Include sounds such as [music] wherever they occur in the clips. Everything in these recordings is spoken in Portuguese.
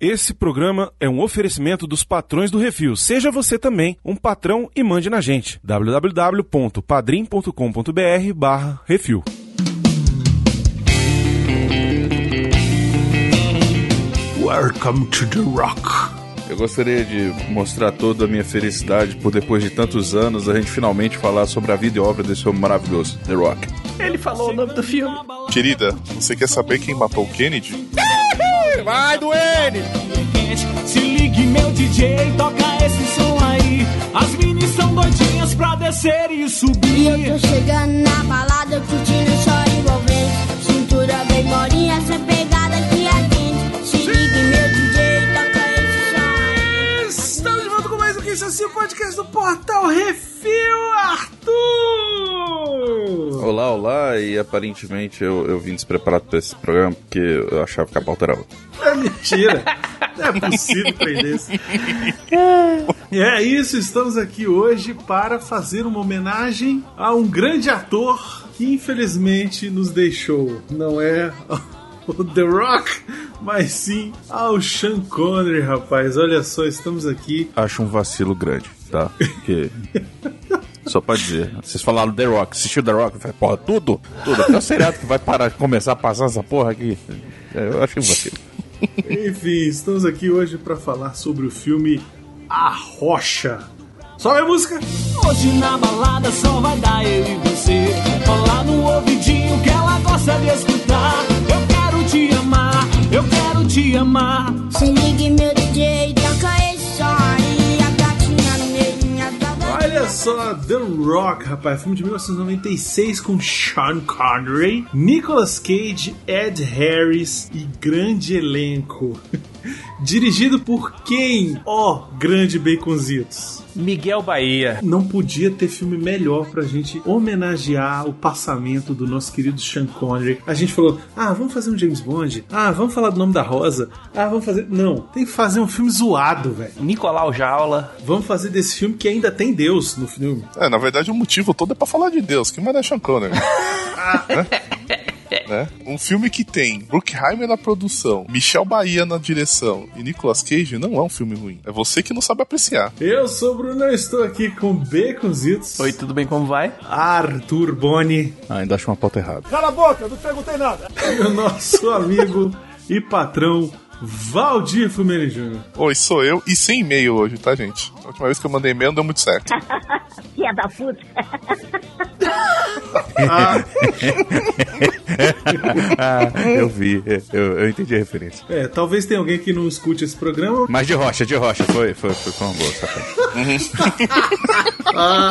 Esse programa é um oferecimento dos patrões do Refil. Seja você também um patrão e mande na gente. www.padrim.com.br barra Refil. Welcome to the Rock. Eu gostaria de mostrar toda a minha felicidade por depois de tantos anos a gente finalmente falar sobre a vida e obra desse homem maravilhoso, The Rock. Ele falou o nome do filme. Querida, você quer saber quem matou o Kennedy? Vai, Duane! Se ligue, meu DJ, toca esse som aí. As minis são doidinhas pra descer e subir. E eu tô chegando na balada, curtindo só envolvente. Cintura bem molinha, sem Isso Assim, o podcast do Portal Refil, Arthur! Olá, olá, e aparentemente eu, eu vim despreparado pra esse programa porque eu achava que a pauta era outra. É mentira. Não é possível perder isso. E é isso, estamos aqui hoje para fazer uma homenagem a um grande ator que infelizmente nos deixou. Não é o The Rock, mas sim ao Sean Connery, rapaz. Olha só, estamos aqui. Acho um vacilo grande, tá? Porque. Só pra dizer, vocês falaram The Rock, assistiu The Rock? Falei, porra, tudo? Tudo. Até o seriado que vai parar, começar a passar essa porra aqui. É, Eu achei um vacilo. Enfim, estamos aqui hoje para falar sobre o filme A Rocha. Sobe a música! Hoje na balada só vai dar eu e você. Falar no ouvidinho que ela gosta de escutar. Eu eu quero te amar. Se ligue, meu DJ, toca esse aí. A gatinha minha. Olha só, The Rock, rapaz, filme de 1996 com Sean Connery, Nicolas Cage, Ed Harris e grande elenco. [laughs] [laughs] Dirigido por quem? Ó, grande Baconzitos. Miguel Bahia. Não podia ter filme melhor pra gente homenagear o passamento do nosso querido Sean Connery. A gente falou, ah, vamos fazer um James Bond? Ah, vamos falar do nome da Rosa? Ah, vamos fazer... Não, tem que fazer um filme zoado, velho. Nicolau Jaula. Vamos fazer desse filme que ainda tem Deus no filme. É, na verdade o motivo todo é pra falar de Deus, que mais é Sean Connery. [laughs] Né? Né? Um filme que tem Bruckheimer na produção, Michel Bahia na direção e Nicolas Cage não é um filme ruim. É você que não sabe apreciar. Eu sou o Bruno, eu estou aqui com Baconzitos. Oi, tudo bem? Como vai? Arthur Boni Ah, ainda acho uma pauta errada. Cala a boca, não perguntei nada. e o nosso amigo e patrão Valdir Fumeri Jr. Oi, sou eu e sem e-mail hoje, tá, gente? A última vez que eu mandei e-mail não deu muito certo. [laughs] Filha da puta. [laughs] Ah, eu vi, eu, eu entendi a referência. É, talvez tenha alguém que não escute esse programa. Mas de rocha, de rocha, foi, foi, foi, foi uma boa, sacada. [laughs] Ah,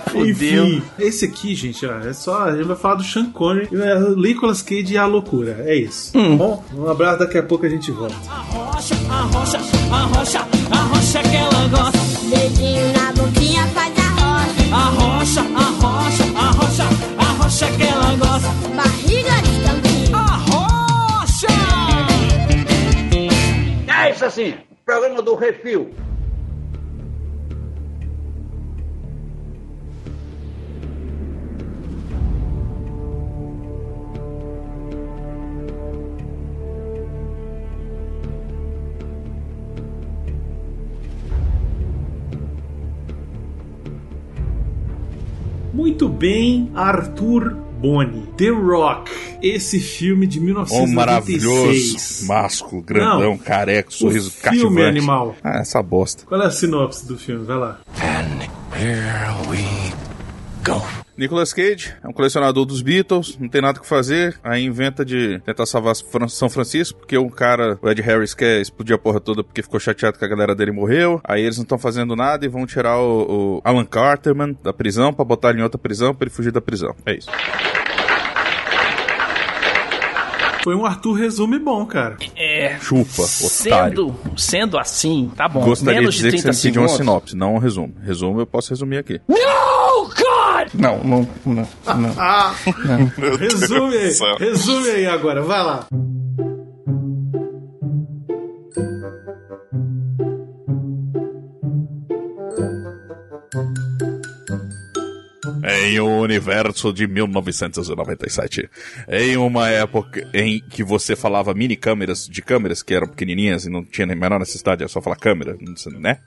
fudeu. Enfim, esse aqui, gente, ó, é só. A gente vai falar do Sean Connery, é, Nicolas Cage e a loucura. É isso. Tá Bom, um abraço, daqui a pouco a gente volta. A rocha, a rocha, a rocha, a rocha que ela gosta. Dedinho na boquinha faz a rocha. A rocha, a rocha, a rocha, a rocha que ela gosta. Barriga de tampinha. A rocha! É isso assim, programa do Refil. Muito bem, Arthur Boni. The Rock. Esse filme de Homem 1996. maravilhoso, másculo, grandão, Não, careca, sorriso filme cativante. animal. Ah, essa bosta. Qual é a sinopse do filme? Vai lá. Nicolas Cage é um colecionador dos Beatles, não tem nada que fazer, aí inventa de tentar salvar São Francisco, porque o cara, o Ed Harris, quer explodir a porra toda porque ficou chateado que a galera dele morreu. Aí eles não estão fazendo nada e vão tirar o, o Alan Carterman da prisão pra botar ele em outra prisão pra ele fugir da prisão. É isso. Foi um Arthur resume bom, cara. É. Chupa, otário. Sendo, sendo assim, tá bom. Gostaria Menos de dizer de que 30 você pediu uma sinopse, não um resumo. Resumo eu posso resumir aqui. God! Não, não, não. não. Meu Deus Resume do aí, resume aí agora, vai lá. É Em um universo de 1997, em uma época em que você falava mini câmeras de câmeras que eram pequenininhas e não tinha nem menor necessidade, era só falar câmera, né?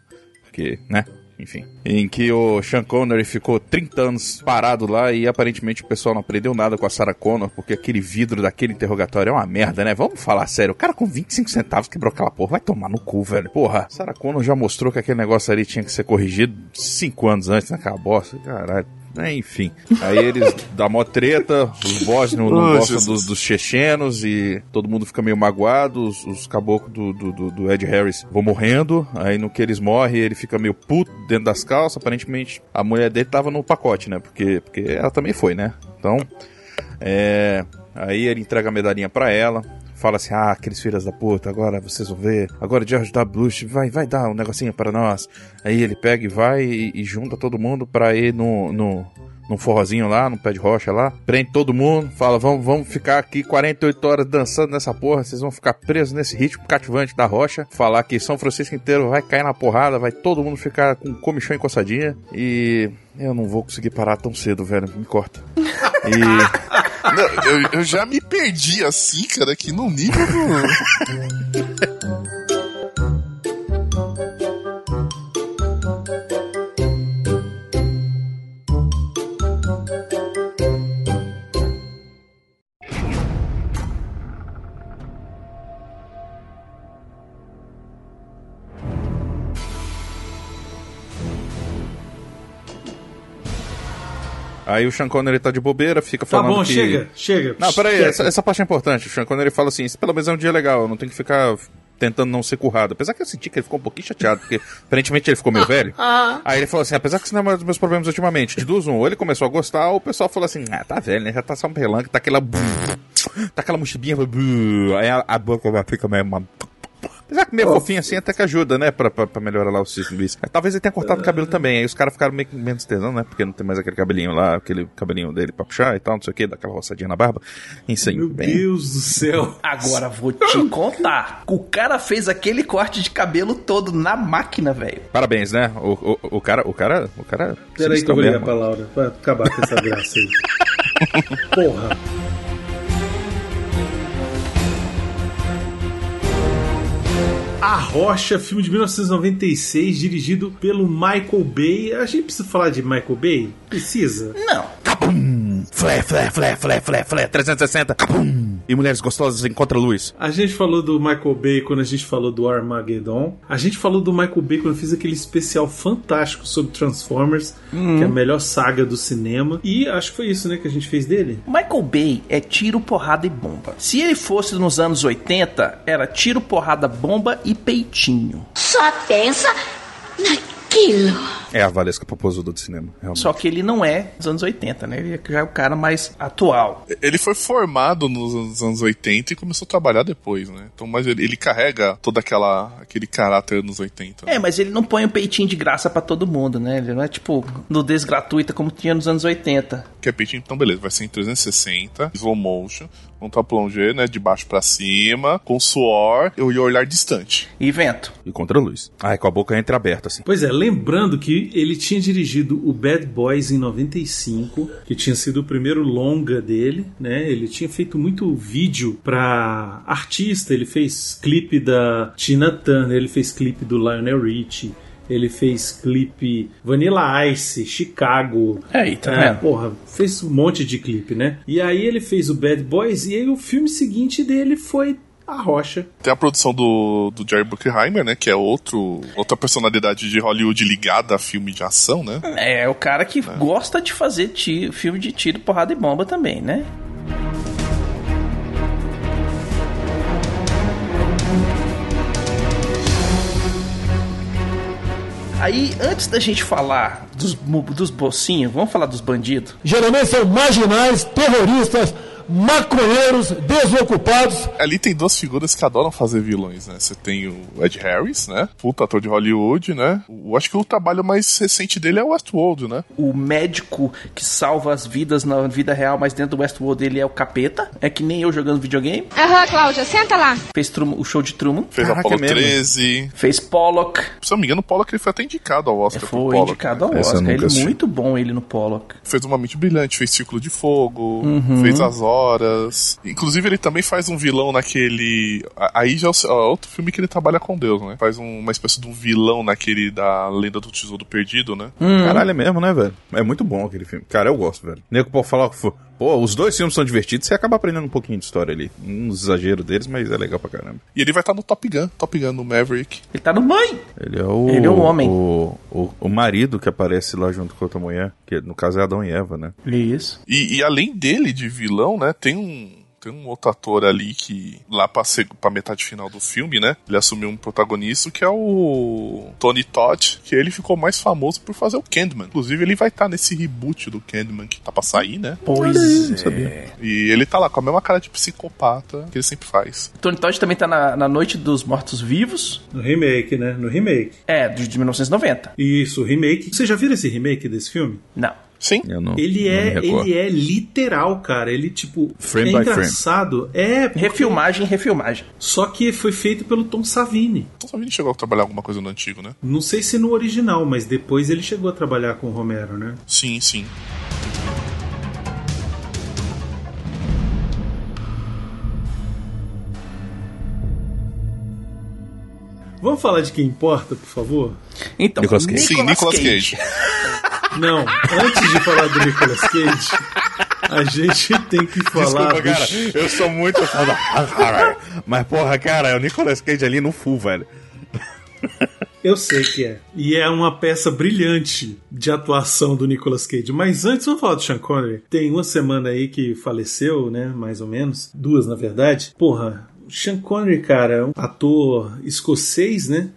Porque, né? Enfim. Em que o Sean Connery ficou 30 anos parado lá e aparentemente o pessoal não aprendeu nada com a Sarah Connor, porque aquele vidro daquele interrogatório é uma merda, né? Vamos falar sério. O cara com 25 centavos quebrou aquela porra. Vai tomar no cu, velho. Porra, Sarah Connor já mostrou que aquele negócio ali tinha que ser corrigido 5 anos antes naquela bosta. Caralho. É, enfim. Aí eles [laughs] dão mó treta, os boss não, gostam dos, dos chechenos e todo mundo fica meio magoado. Os, os caboclos do, do, do- Ed Harris vão morrendo. Aí no que eles morrem, ele fica meio puto dentro das calças. Aparentemente a mulher dele tava no pacote, né? Porque, porque ela também foi, né? Então, é. Aí ele entrega a medalhinha pra ela. Fala assim, ah, aqueles filhos da puta, agora vocês vão ver. Agora George W. Bush vai, vai dar um negocinho para nós. Aí ele pega e vai e, e junta todo mundo pra ir no, no, num forrozinho lá, no pé de rocha lá. Prende todo mundo, fala, vamos, vamos ficar aqui 48 horas dançando nessa porra. Vocês vão ficar presos nesse ritmo cativante da rocha. Falar que São Francisco inteiro vai cair na porrada, vai todo mundo ficar com comichão encostadinha. E eu não vou conseguir parar tão cedo, velho. Me corta. E. [laughs] Não, eu, eu já me perdi assim, cara, que no nível do. [laughs] Aí o Sean Connery tá de bobeira, fica Tá falando bom, que... chega, chega. Não, peraí, essa, essa parte é importante. O Sean Connery fala assim, pelo menos é um dia legal, eu não tenho que ficar tentando não ser currado. Apesar que eu senti que ele ficou um pouquinho chateado, porque [laughs] aparentemente ele ficou meio [laughs] velho. Aí ele falou assim, apesar que isso não é um dos meus problemas ultimamente, de duas um, ou ele começou a gostar, ou o pessoal falou assim, ah, tá velho, né, já tá só um pelanca, tá aquela... Tá aquela mochibinha, aí a, a boca vai ficar meio... Apesar que meio fofinho assim até que ajuda, né? Pra, pra, pra melhorar lá o Luiz. Talvez ele tenha cortado o cabelo também. Aí os caras ficaram meio com menos tesão, né? Porque não tem mais aquele cabelinho lá, aquele cabelinho dele pra puxar e tal, não sei o que, daquela roçadinha na barba. Enfim, Meu bem. Deus do céu. Agora vou te contar. O cara fez aquele corte de cabelo todo na máquina, velho. Parabéns, né? O, o, o cara, o cara, o cara. Peraí que eu vou ligar pra Laura pra acabar com essa graça aí. [laughs] Porra. A Rocha, filme de 1996, dirigido pelo Michael Bay. A gente precisa falar de Michael Bay? Precisa? Não. Flé, flé, flé, flé, flé, flé, 360. Capum! E mulheres gostosas encontra luz. A gente falou do Michael Bay quando a gente falou do Armageddon. A gente falou do Michael Bay quando fez aquele especial fantástico sobre Transformers, que é a melhor saga do cinema. E acho que foi isso, né, que a gente fez dele. Michael Bay é tiro, porrada e bomba. Se ele fosse nos anos 80, era tiro, porrada, bomba e peitinho. Só pensa naquilo. É a Valesca Popozuda do cinema, realmente. Só que ele não é dos anos 80, né? Ele já é o cara mais atual. Ele foi formado nos anos 80 e começou a trabalhar depois, né? Então, mas ele, ele carrega todo aquela, aquele caráter nos 80. né? É, mas ele não põe o peitinho de graça pra todo mundo, né? Ele não é tipo nudez gratuita como tinha nos anos 80. Que é peitinho, então beleza, vai ser em 360, slow motion, um top plongé, né? De baixo pra cima, com suor e o olhar distante. E vento. E contra luz. Ai, com a boca entreaberta, assim. Pois é, lembrando que ele tinha dirigido o Bad Boys em 95, que tinha sido o primeiro longa dele, né? Ele tinha feito muito vídeo pra artista, ele fez clipe da Tina Turner, ele fez clipe do Lionel Richie. Ele fez clipe Vanilla Ice, Chicago. Aí, tá É, vendo? porra, fez um monte de clipe, né? E aí ele fez o Bad Boys e aí o filme seguinte dele foi A Rocha. Tem a produção do, do Jerry Bruckheimer, né? Que é outro, outra personalidade de Hollywood ligada a filme de ação, né? É, o cara que gosta de fazer tiro, filme de tiro, porrada e bomba também, né? Aí, antes da gente falar dos, dos mocinhos, vamos falar dos bandidos? Geralmente são marginais, terroristas, maconheiros desocupados. Ali tem duas figuras que adoram fazer vilões, né? Você tem o Ed Harris, né? Puta ator de Hollywood, né? Eu acho que o trabalho mais recente dele é o Westworld, né? O médico que salva as vidas na vida real, mas dentro do Westworld ele é o capeta. É que nem eu jogando videogame. Aham, Cláudia, senta lá. Fez Truman- o show de Truman. Fez Caraca, Apollo é mesmo? 13. Fez Pollock. Se eu não me engano, o Pollock ele foi até indicado ao Oscar por Foi Pollock. indicado ao né? Eu Oscar. Ele é muito bom, ele no Pollock. Fez Uma Mente Brilhante, fez Círculo de Fogo, Uhum. fez As Horas. Inclusive, ele também faz um vilão naquele. Aí já é o- outro filme que ele trabalha com Deus, né? Faz um- uma espécie de um vilão naquele da Lenda do Tesouro Perdido, né? Caralho, é mesmo, né, velho? É muito bom aquele filme. Cara, eu gosto, velho. Nego pode falar que for. Pô, os dois filmes são divertidos, você acaba aprendendo um pouquinho de história ali. Uns exageros deles, mas é legal pra caramba. E ele vai estar no Top Gun, Top Gun, no Maverick. Ele tá no mãe! Ele é o. Ele é um homem. O, o, o marido que aparece lá junto com outra mulher, que no caso é Adão e Eva, né? Isso. E, e além dele, de vilão, né, tem um. Tem um outro ator ali que, lá pra, pra metade final do filme, né? Ele assumiu um protagonista que é o Tony Todd, que ele ficou mais famoso por fazer o Candyman. Inclusive, ele vai estar nesse reboot do Candyman que tá pra sair, né? Pois é. E ele tá lá com a mesma cara de psicopata que ele sempre faz. Tony Todd também tá na, na Noite dos Mortos Vivos. No remake, né? No remake. É, de, de 1990. Isso, o remake. Você já viu esse remake desse filme? Não. Sim. Eu não, Ele é, ele é literal, cara. Ele, tipo, Frame é by frame. engraçado. É, porque- Refilmagem, refilmagem. só que foi feito pelo Tom Savini. A gente chegou a trabalhar alguma coisa no antigo, né? Não sei se no original, mas depois ele chegou a trabalhar com o Romero, né? Sim, sim. Vamos falar de quem importa, por favor? Então, Nicolas Cage. Sim, Nicolas Cage. Não, antes de falar do Nicolas Cage, a gente tem que falar Desculpa, cara, eu sou muito fã da... Mas, porra, cara, é o Nicolas Cage ali no full, velho. Eu sei que é. E é uma peça brilhante de atuação do Nicolas Cage. Mas antes, vamos falar do Sean Connery. Tem uma semana aí que faleceu, né? Mais ou menos. Duas, na verdade. Porra. Sean Connery, cara, é um ator escocês, né?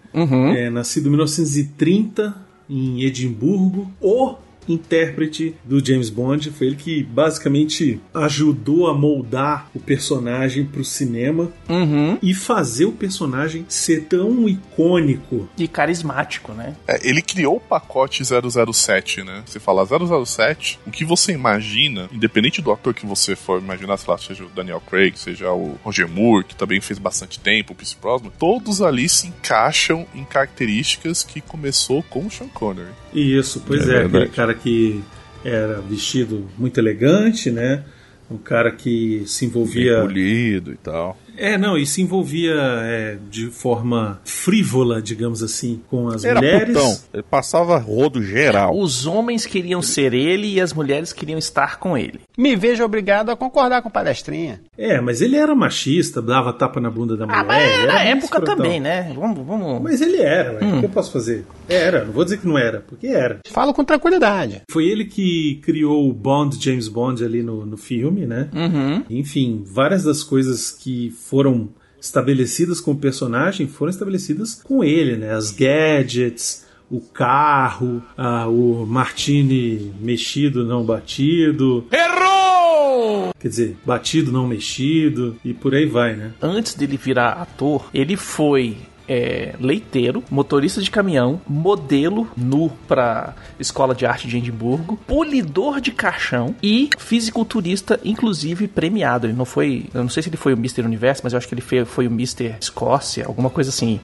É, nascido em 1930 em Edimburgo. O intérprete do James Bond. Foi ele que basicamente ajudou a moldar o personagem pro cinema Uhum. e fazer o personagem ser tão icônico. E carismático, né? É, ele criou o pacote 007, né? Você fala 007, o que você imagina, independente do ator que você for imaginar, sei lá, seja o Daniel Craig, seja o Roger Moore, que também fez bastante tempo, o Pierce Brosnan, todos ali se encaixam em características que começou com o Sean Connery. Isso, pois É é, aquele cara que era vestido muito elegante, né? Um cara que se Bem envolvia. polido e tal. É, não, e se envolvia é, de forma frívola, digamos assim, com as Era mulheres. putão. Ele passava rodo geral. Os homens queriam ser ele e as mulheres queriam estar com ele. Me vejo obrigado a concordar com palestrinha. É, mas ele era machista, dava tapa na bunda da mulher. Ah, mas ele na época escrotão. também, né? Vamos, vamos. Mas ele era, ué, o que eu posso fazer? Era, não vou dizer que não era, porque era. Falo com tranquilidade. Foi ele que criou o Bond, James Bond ali no, no filme, né? Uhum. Enfim, várias das coisas que foram estabelecidas com o personagem foram estabelecidas com ele, né? As gadgets, o carro, ah, o Martini mexido, não batido. Errou! Quer dizer, batido, não mexido, e por aí vai, né? Antes dele virar ator, ele foi é, leiteiro, motorista de caminhão, modelo nu pra Escola de Arte de Edimburgo, polidor de caixão e fisiculturista, inclusive premiado. Ele não foi, eu não sei se ele foi o Mr. Universo, mas eu acho que ele foi, foi o Mr. Escócia, alguma coisa assim.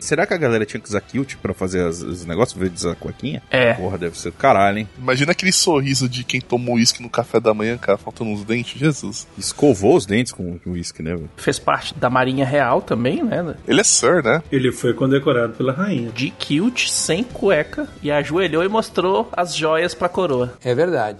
Será que a galera tinha que usar kilt pra fazer as- os negócios, em vez de usar cuequinha? É. Porra, deve ser do caralho, hein? Imagina aquele sorriso de quem tomou uísque no café da manhã, cara, faltando uns dentes, Jesus. Escovou os dentes com uísque, né, velho? Fez parte da Marinha Real também, né? Ele é Sir, né? Ele foi condecorado pela rainha. De kilt, sem cueca, e ajoelhou e mostrou as joias pra coroa. É verdade.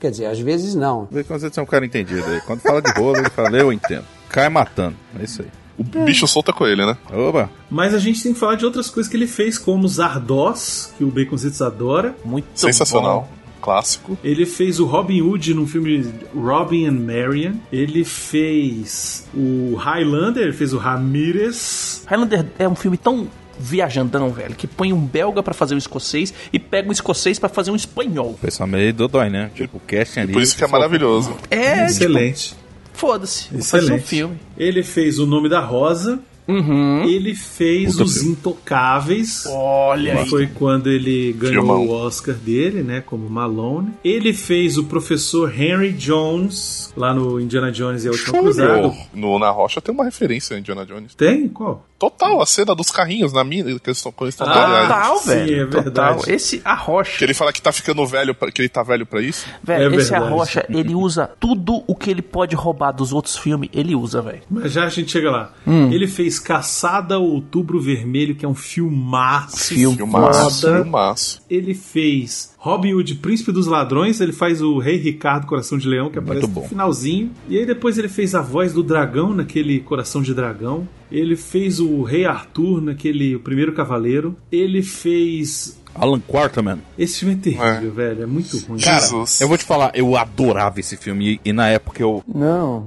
Quer dizer, às vezes não. Vê quando você é um cara entendido aí. Quando fala de rolo, ele fala, eu entendo. Cai matando. É isso aí. O bicho solta com ele, né? Oba! Mas a gente tem que falar de outras coisas que ele fez, como Zardoz, que o Baconzitos adora. Muito Sensacional. bom. Clássico. Ele fez o Robin Hood no filme Robin and Marian. Ele fez o Highlander, ele fez o Ramirez. Highlander é um filme tão viajandão, velho, que põe um belga pra fazer um escocês e pega um escocês pra fazer um espanhol. O pessoal meio dodói, né? Tipo, o casting ali. Por isso que é maravilhoso. É, Excelente. tipo, foda-se, Excelente. um filme. Ele fez O Nome da Rosa. Uhum. Ele fez Puta Os filme. Intocáveis. Olha aí. Foi quando ele ganhou Filmão. o Oscar dele, né? Como Malone. Ele fez o professor Henry Jones lá no Indiana Jones e a Última Cruzada. No, na rocha tem uma referência a Indiana Jones. Tem? Qual? Total, a cena dos carrinhos na mina, que eles estão, eles estão Ah. Total, sim, velho. é verdade. Total. Esse, a rocha. Que ele fala que tá ficando velho, pra- que ele tá velho pra isso. Velho, É esse verdade. Arrocha, ele usa tudo o que ele pode roubar dos outros filmes, ele usa, velho. Mas já a gente chega lá. Hum. Ele fez Caçada ao Outubro Vermelho, que é um filmaço. Filme Filmaço, foda. filmaço. Ele fez Robin Hood, Príncipe dos Ladrões. Ele faz o Rei Ricardo, Coração de Leão, que aparece bom. no finalzinho. E aí depois ele fez a voz do dragão, naquele Coração de Dragão. Ele fez o Rei Arthur, naquele O Primeiro Cavaleiro. Ele fez... Alan Quarterman. Esse filme é terrível, velho. É muito ruim. Cara, Jesus. eu vou te falar, eu adorava esse filme. E, e na época eu, Não.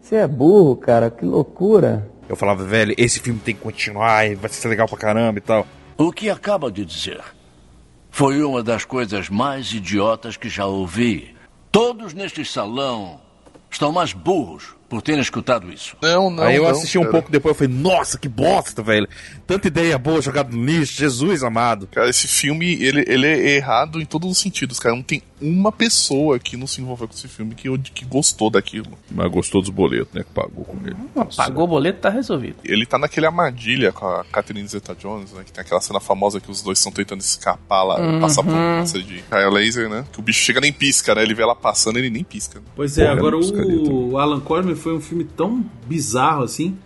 Você é burro, cara. Que loucura. Eu falava, velho, esse filme tem que continuar, e vai ser legal pra caramba e tal. O que acaba de dizer foi uma das coisas mais idiotas que já ouvi. Todos neste salão estão mais burros por terem escutado isso. Não, não. Aí eu não, assisti um cara. pouco depois, eu falei, nossa, que bosta, velho. Tanta ideia boa jogada no lixo, Jesus amado. Cara, esse filme, ele, ele é errado em todos os sentidos, cara. Não tem uma pessoa que não se envolveu com esse filme que, que gostou daquilo. Mas gostou dos boletos, né, que pagou com ele. Nossa. Pagou o boleto, tá resolvido. Ele tá naquele armadilha com a Catherine Zeta-Jones, né? Que tem aquela cena famosa que os dois estão tentando escapar lá, Uhum. passar por uma cena de raio laser, né? Que o bicho chega nem pisca, né? Ele vê ela passando, ele nem pisca. Pois é, Porra, agora o Alan Corman foi um filme tão bizarro assim,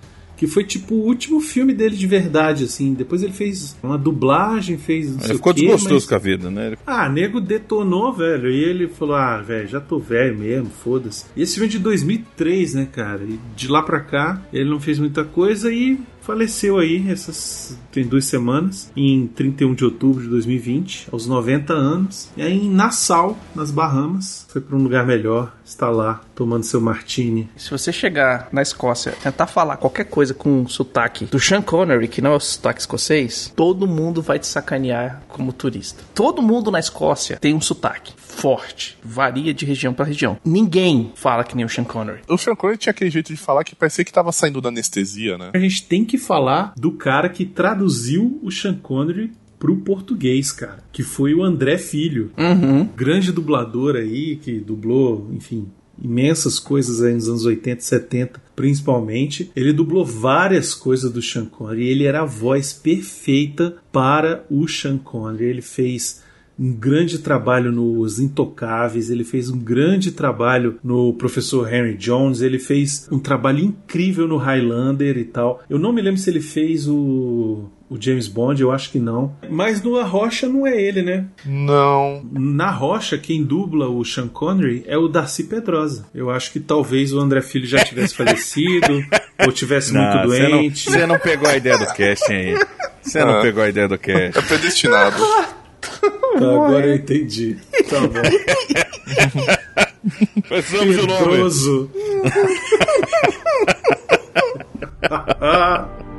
que foi tipo o último filme dele de verdade, assim. Depois ele fez uma dublagem, fez não sei Ele ficou o quê, desgostoso mas- com a vida, né? Ele- Ah, nego detonou, velho. E ele falou: Ah, velho, já tô velho mesmo, foda-se. E esse filme é de 2003, né, cara? E de lá pra cá, ele não fez muita coisa e faleceu aí essas. tem duas semanas, em 31 de outubro de 2020, aos 90 anos. E aí em Nassau, nas Bahamas, foi pra um lugar melhor, está lá, tomando seu martini. Se você chegar na Escócia, tentar falar qualquer coisa com o sotaque do Sean Connery, que não é o sotaque escocês, todo mundo vai te sacanear como turista. Todo mundo na Escócia tem um sotaque forte, varia de região pra região. Ninguém fala que nem o Sean Connery. O Sean Connery tinha aquele jeito de falar que parecia que tava saindo da anestesia, né? A gente tem que falar do cara que traduziu o Sean Connery pro português, cara. Que foi o André Filho. Grande dublador aí, que dublou, enfim, imensas coisas aí nos anos 80 e 70, principalmente. Ele dublou várias coisas do Sean Connery. Ele era a voz perfeita para o Sean Connery. Ele fez um grande trabalho nos Intocáveis, ele fez um grande trabalho no Professor Henry Jones, ele fez um trabalho incrível no Highlander e tal. Eu não me lembro se ele fez o, o James Bond, eu acho que não. Mas no A Rocha não é ele, né? Não. Na Rocha, quem dubla o Sean Connery é o Darcy Pedrosa. Eu acho que talvez o André Filho já tivesse falecido, ou tivesse muito Não, não- doente. Você não, pegou a ideia do casting aí. Você não Ah. pegou a ideia do casting. É predestinado. [laughs] Tá, agora eu entendi. Tá bom. [laughs] Precisamos de um nome. [laughs]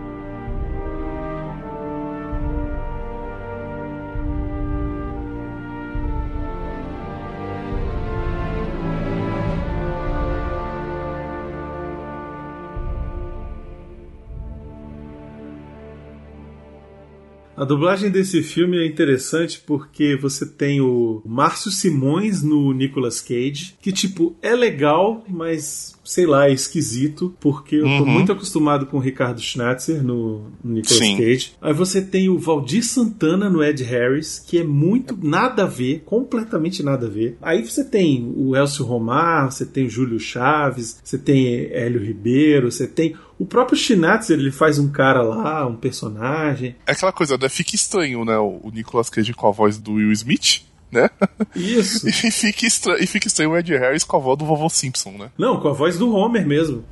A dublagem desse filme é interessante porque você tem o Márcio Simões no Nicolas Cage, que tipo é legal, mas sei lá, é esquisito, porque eu tô Uhum. muito acostumado com o Ricardo Schnatzer no, no Nicolas Sim. Cage. Aí você tem o Valdir Santana no Ed Harris, que é muito nada a ver, completamente nada a ver. Aí você tem o Elcio Romar, você tem o Júlio Chaves, você tem Hélio Ribeiro, você tem o próprio Schnatzer, ele faz um cara lá, um personagem. É aquela coisa, né? Fica estranho, né? O o Nicolas Cage com a voz do Will Smith, né? Isso. [laughs] E fica, estra... e fica estranho o Ed Harris com a voz do vovô Simpson, né? Não, com a voz do Homer mesmo.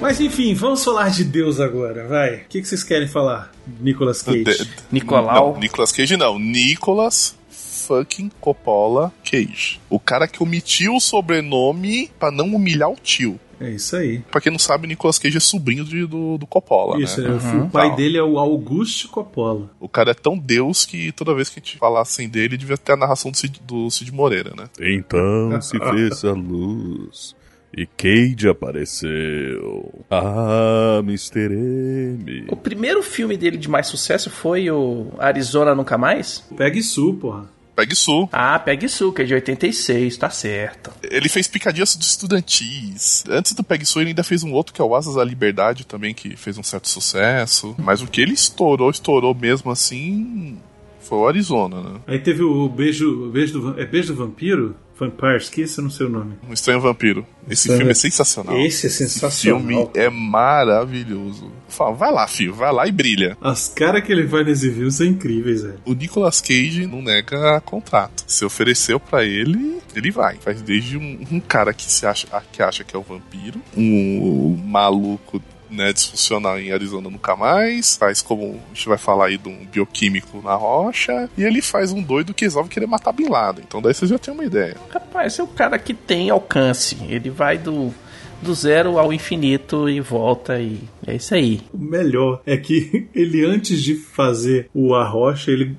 Mas enfim, vamos falar de Deus agora, vai. O que, que vocês querem falar, Nicolas Cage? De- Nicolau. Não, Nicolas Cage não. Nicolas fucking Coppola Cage. O cara que omitiu o sobrenome pra não humilhar o tio. É isso aí. Pra quem não sabe, Nicolas Cage é sobrinho de- do, do Coppola, Isso, né? é, o pai dele é o Augusto Coppola. O cara é tão deus que toda vez que a gente falassem dele, devia ter a narração do Cid, do Cid Moreira, né? Então se [laughs] fez a luz e Cade apareceu. Ah, Mr. M. O primeiro filme dele de mais sucesso foi o Arizona Nunca Mais? Peg Su, porra. Pegue Sul. Ah, Pegue Su, que é de 86, tá certo. Ele fez Picadinhas dos Estudantis. Antes do Peg Sul, ele ainda fez um outro que é o Asas da Liberdade também, que fez um certo sucesso. Mas o que ele estourou, estourou mesmo assim, foi o Arizona, né? Aí teve o beijo, o beijo do, é beijo do vampiro? Vampire, esqueci, eu não sei o nome. Um Estranho Vampiro. Esse Estranho- filme é sensacional. Esse é sensacional. Esse filme é maravilhoso. Fala, vai lá, filho, vai lá e brilha. As caras que ele faz nesse filme são incríveis, velho. O Nicolas Cage não nega contrato. Se ofereceu pra ele, ele vai. Faz desde um, um cara que se acha que acha que é o vampiro, um maluco né, disfuncional em Arizona nunca mais, faz como a gente vai falar aí de um bioquímico na rocha, e ele faz um doido que resolve querer matar Bin Laden. Então daí vocês já têm uma ideia. Rapaz, é o cara que tem alcance. Ele vai do, do zero ao infinito e volta e é isso aí. O melhor é que [laughs] ele, antes de fazer o Arrocha, ele.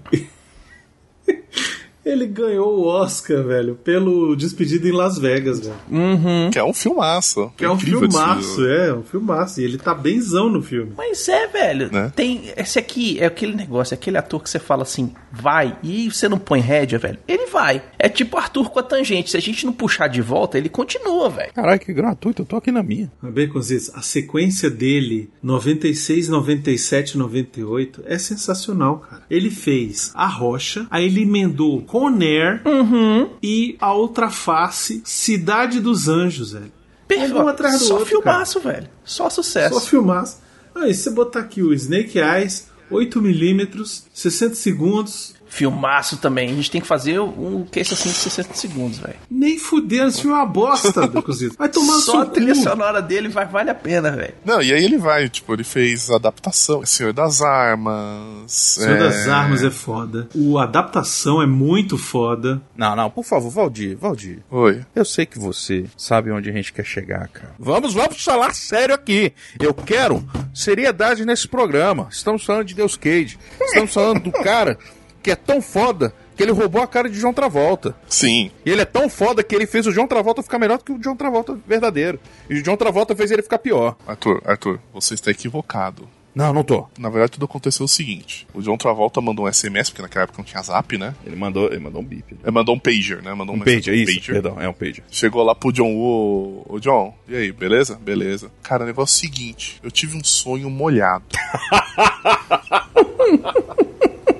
[laughs] ele ganhou o Oscar, velho, pelo Despedido em Las Vegas, velho. Uhum. Que é um filmaço. Que é um filmaço, filme. é, um filmaço. E ele tá benzão no filme. Mas é, velho. Né? Tem. Esse aqui é aquele negócio, é aquele ator que você fala assim, vai, e você não põe rédea, velho. Ele vai. É tipo Arthur com a tangente. Se a gente não puxar de volta, ele continua, velho. Caralho, que gratuito, eu tô aqui na minha. Baconzitos, a sequência dele, 96, 97, 98, é sensacional, cara. Ele fez A Rocha, aí ele emendou Conair e A Outra Face, Cidade dos Anjos, velho. Perfeito. Um atrás do Só outro, filmaço, velho. Só sucesso. Só filmaço. Aí, se você botar aqui o Snake Eyes, 8mm, 60 segundos, Filmaço também. A gente tem que fazer um case assim de 60 segundos, velho. nem fudendo, esse filme é uma bosta, [laughs] Baconzitos. Vai tomar Só a trilha cu. sonora dele vai, vale a pena, velho. Não, e aí ele vai, tipo, ele fez adaptação, Senhor das Armas. Senhor das Armas é foda. O a adaptação é muito foda. Não, não, por favor, Valdir, Valdir. Oi. Eu sei que você sabe onde a gente quer chegar, cara. Vamos, vamos falar sério aqui. Eu quero seriedade nesse programa. Estamos falando de Deus Cage. Estamos falando do cara que é tão foda que ele roubou a cara de John Travolta. Sim. E ele é tão foda que ele fez o John Travolta ficar melhor do que o John Travolta verdadeiro. E o John Travolta fez ele ficar pior. Arthur, Arthur, você está equivocado. Não, não tô. Na verdade, tudo aconteceu o seguinte: o John Travolta mandou um SMS, porque naquela época não tinha zap, né? Ele mandou, ele mandou um bip. Ele mandou um pager, né? Mandou Um mensagem- page, é isso? Perdão, é um page. Chegou lá pro John Woo, ô John, e aí, beleza? Beleza. Cara, o negócio é o seguinte: eu tive um sonho molhado. [laughs]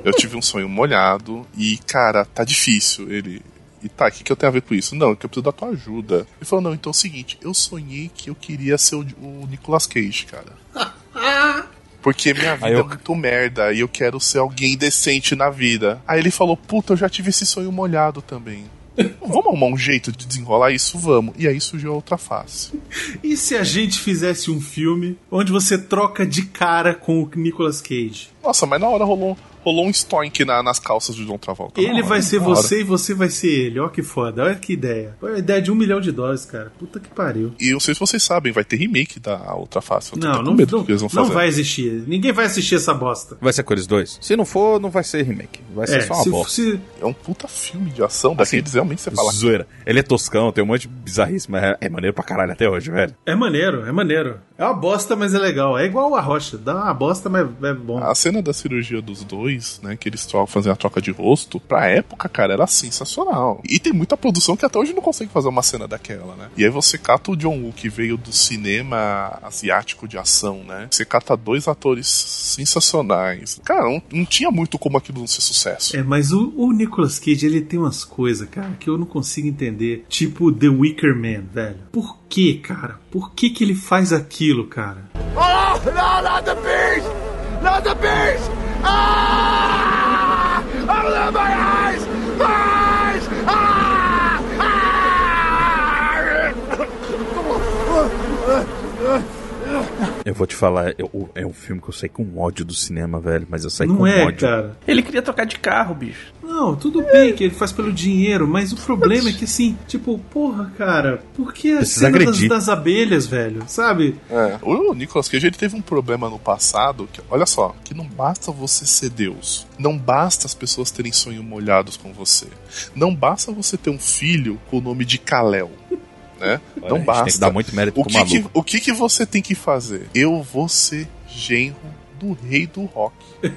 eu tive um sonho molhado e, cara, tá difícil. Ele. E tá, o que, que eu tenho a ver com isso? Não, é que eu preciso da tua ajuda. Ele falou: não, então é o seguinte, eu sonhei que eu queria ser o, o Nicolas Cage, cara. [laughs] Porque minha vida Aí eu- é muito merda e eu quero ser alguém decente na vida. Aí ele falou: Puta, eu já tive esse sonho molhado também. [laughs] Vamos arrumar um jeito de desenrolar isso? Vamos. E aí surgiu a outra face. E se a gente fizesse um filme onde você troca de cara com o Nicolas Cage? Nossa, mas na hora rolou, rolou um stoink na- nas calças de John Travolta. Ele hora, vai ser você e você vai ser ele. Olha que foda, olha que ideia. Foi a ideia de um milhão de dólares, cara. Puta que pariu. E eu não sei se vocês sabem, vai ter remake da outra face. Eu tô Não, não, medo do não, que eles vão não fazer. vai existir. Ninguém vai assistir essa bosta. Vai ser Cores 2? Se não for, não vai ser remake. Vai ser É, só uma se, bosta. se- É um puta filme de ação, daqueles realmente você fala. Zoeira. Ele é toscão, tem um monte de bizarrice, mas é, é maneiro pra caralho até hoje, velho. É maneiro, é maneiro. É uma bosta, mas é legal. É igual a rocha. Dá uma bosta, mas é bom. A cena da cirurgia dos dois, né, que eles fazem a troca de rosto, pra época, cara, era sensacional. E tem muita produção que até hoje não consegue fazer uma cena daquela, né? E aí você cata o John Woo, que veio do cinema asiático de ação, né? Você cata dois atores sensacionais. Cara, não, não tinha muito como aquilo não ser sucesso. É, mas o, o Nicolas Cage, ele tem umas coisas, cara, que eu não consigo entender. Tipo The Wicker Man, velho. Por que, cara? Por que que ele faz aquilo, cara? Oh, no, not the beast! Not the beast! Ah! Open my eyes! My eyes! Ah! Eu vou te falar, eu- é um filme que eu saí com ódio do cinema, velho, mas eu saí Não com é, ódio. cara. Ele queria trocar de carro, bicho. Não, tudo bem que ele faz pelo dinheiro, mas o problema é que assim, tipo, porra, cara, por que a Precisa cena das, das abelhas, velho? Sabe? É, o Nicolas Cage ele teve um problema no passado, que, olha só, que não basta você ser Deus, não basta as pessoas terem sonhos molhados com você, não basta você ter um filho com o nome de Kalel, né? Olha, a não gente basta. tem que dar muito mérito o pro que, que, o que que você tem que fazer? Eu vou ser genro do rei do rock. [laughs]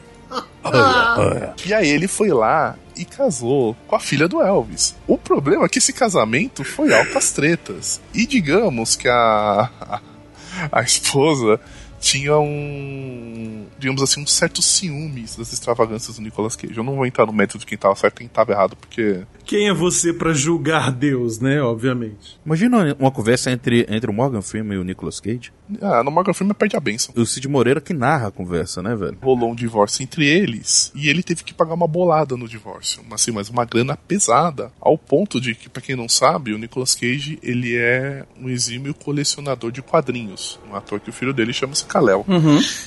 E aí ele foi lá e casou com a filha do Elvis. O problema é que esse casamento foi altas tretas. E digamos que a, [laughs] a, a esposa tinha um, digamos assim, um certo ciúmes das extravagâncias do Nicolas Cage. Eu não vou entrar no método de quem tava certo e quem tava errado, porque Quem é você pra julgar Deus, né? Obviamente. Imagina uma conversa entre, entre o Morgan Freeman e o Nicolas Cage. ah, no Morgan Freeman perde a benção. O Cid Moreira que narra a conversa, né, velho? Rolou um divórcio entre eles e ele teve que pagar uma bolada no divórcio, mas assim, mas uma grana pesada, ao ponto de que, pra quem não sabe, o Nicolas Cage ele é um exímio colecionador de quadrinhos, um ator que o filho dele chama-se Kal-El.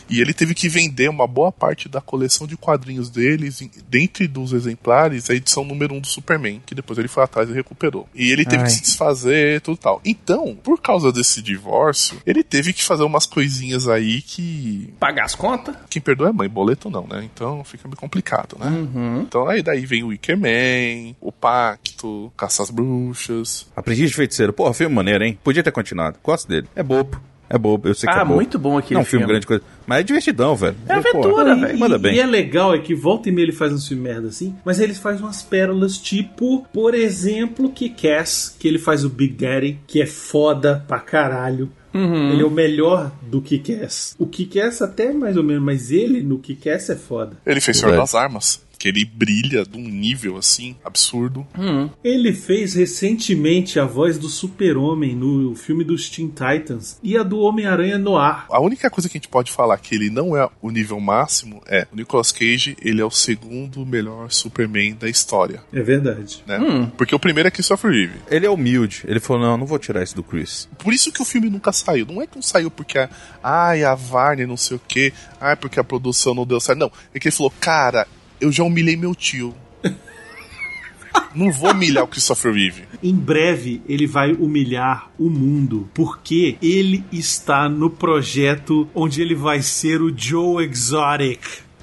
E ele teve que vender uma boa parte da coleção de quadrinhos deles, dentre dos exemplares, a edição número 1 um do Superman, que depois ele foi atrás e recuperou. E ele teve Ai. que se desfazer e tudo tal. Então, por causa desse divórcio, ele teve que fazer umas coisinhas aí que Pagar as contas? quem perdoa é mãe, boleto não, né? Então fica meio complicado, né? Uhum. Então aí daí vem o Wickerman, o Pacto, Caça às Bruxas. Aprendiz de Feiticeiro. Porra, filme maneiro, hein? Podia ter continuado. Gosto dele. É bobo. É bobo, eu sei que Ah, é bobo. muito bom aquele Não é um filme filme. grande coisa. Mas é divertidão, velho. É aventura, velho. Manda bem. e é legal é que volta e meia ele faz uns filmes merda assim, mas ele faz umas pérolas tipo, por exemplo, que Cass, que ele faz o Big Daddy, que é foda pra caralho. Uhum. Ele é o melhor do Kick-Ass. O Kick-Ass até mais ou menos, mas ele no Kick-Ass é foda. Ele fez Senhor É. das Armas, que ele brilha de um nível assim absurdo. Ele fez recentemente a voz do Super-Homem no filme dos Teen Titans e a do Homem-Aranha no ar. A única coisa que a gente pode falar que ele não é o nível máximo é o Nicolas Cage, ele é o segundo melhor Superman da história, É verdade. né? Porque o primeiro é Christopher Reeve. Ele é humilde. Ele falou: não, não vou tirar isso do Chris. Por isso que o filme nunca saiu. Não é que não saiu porque a, ai, a Varney não sei o que, ai, porque a produção não deu certo. Não, é que ele falou, cara, eu já humilhei meu tio. não vou humilhar o Christopher Reeve. Em breve ele vai humilhar o mundo, porque ele está no projeto onde ele vai ser o Joe Exotic.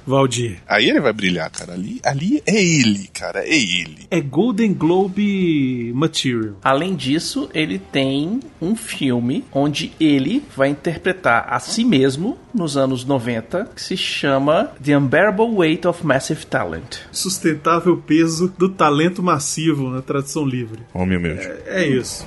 Valdir. Aí ele vai brilhar, cara. Ali, ali é ele, cara, é ele. É Golden Globe Material. Além disso, ele tem um filme onde ele vai interpretar a si mesmo nos anos 90, que se chama The Unbearable Weight of Massive Talent. Sustentável peso do talento massivo na tradução livre. Homem humilde. É isso.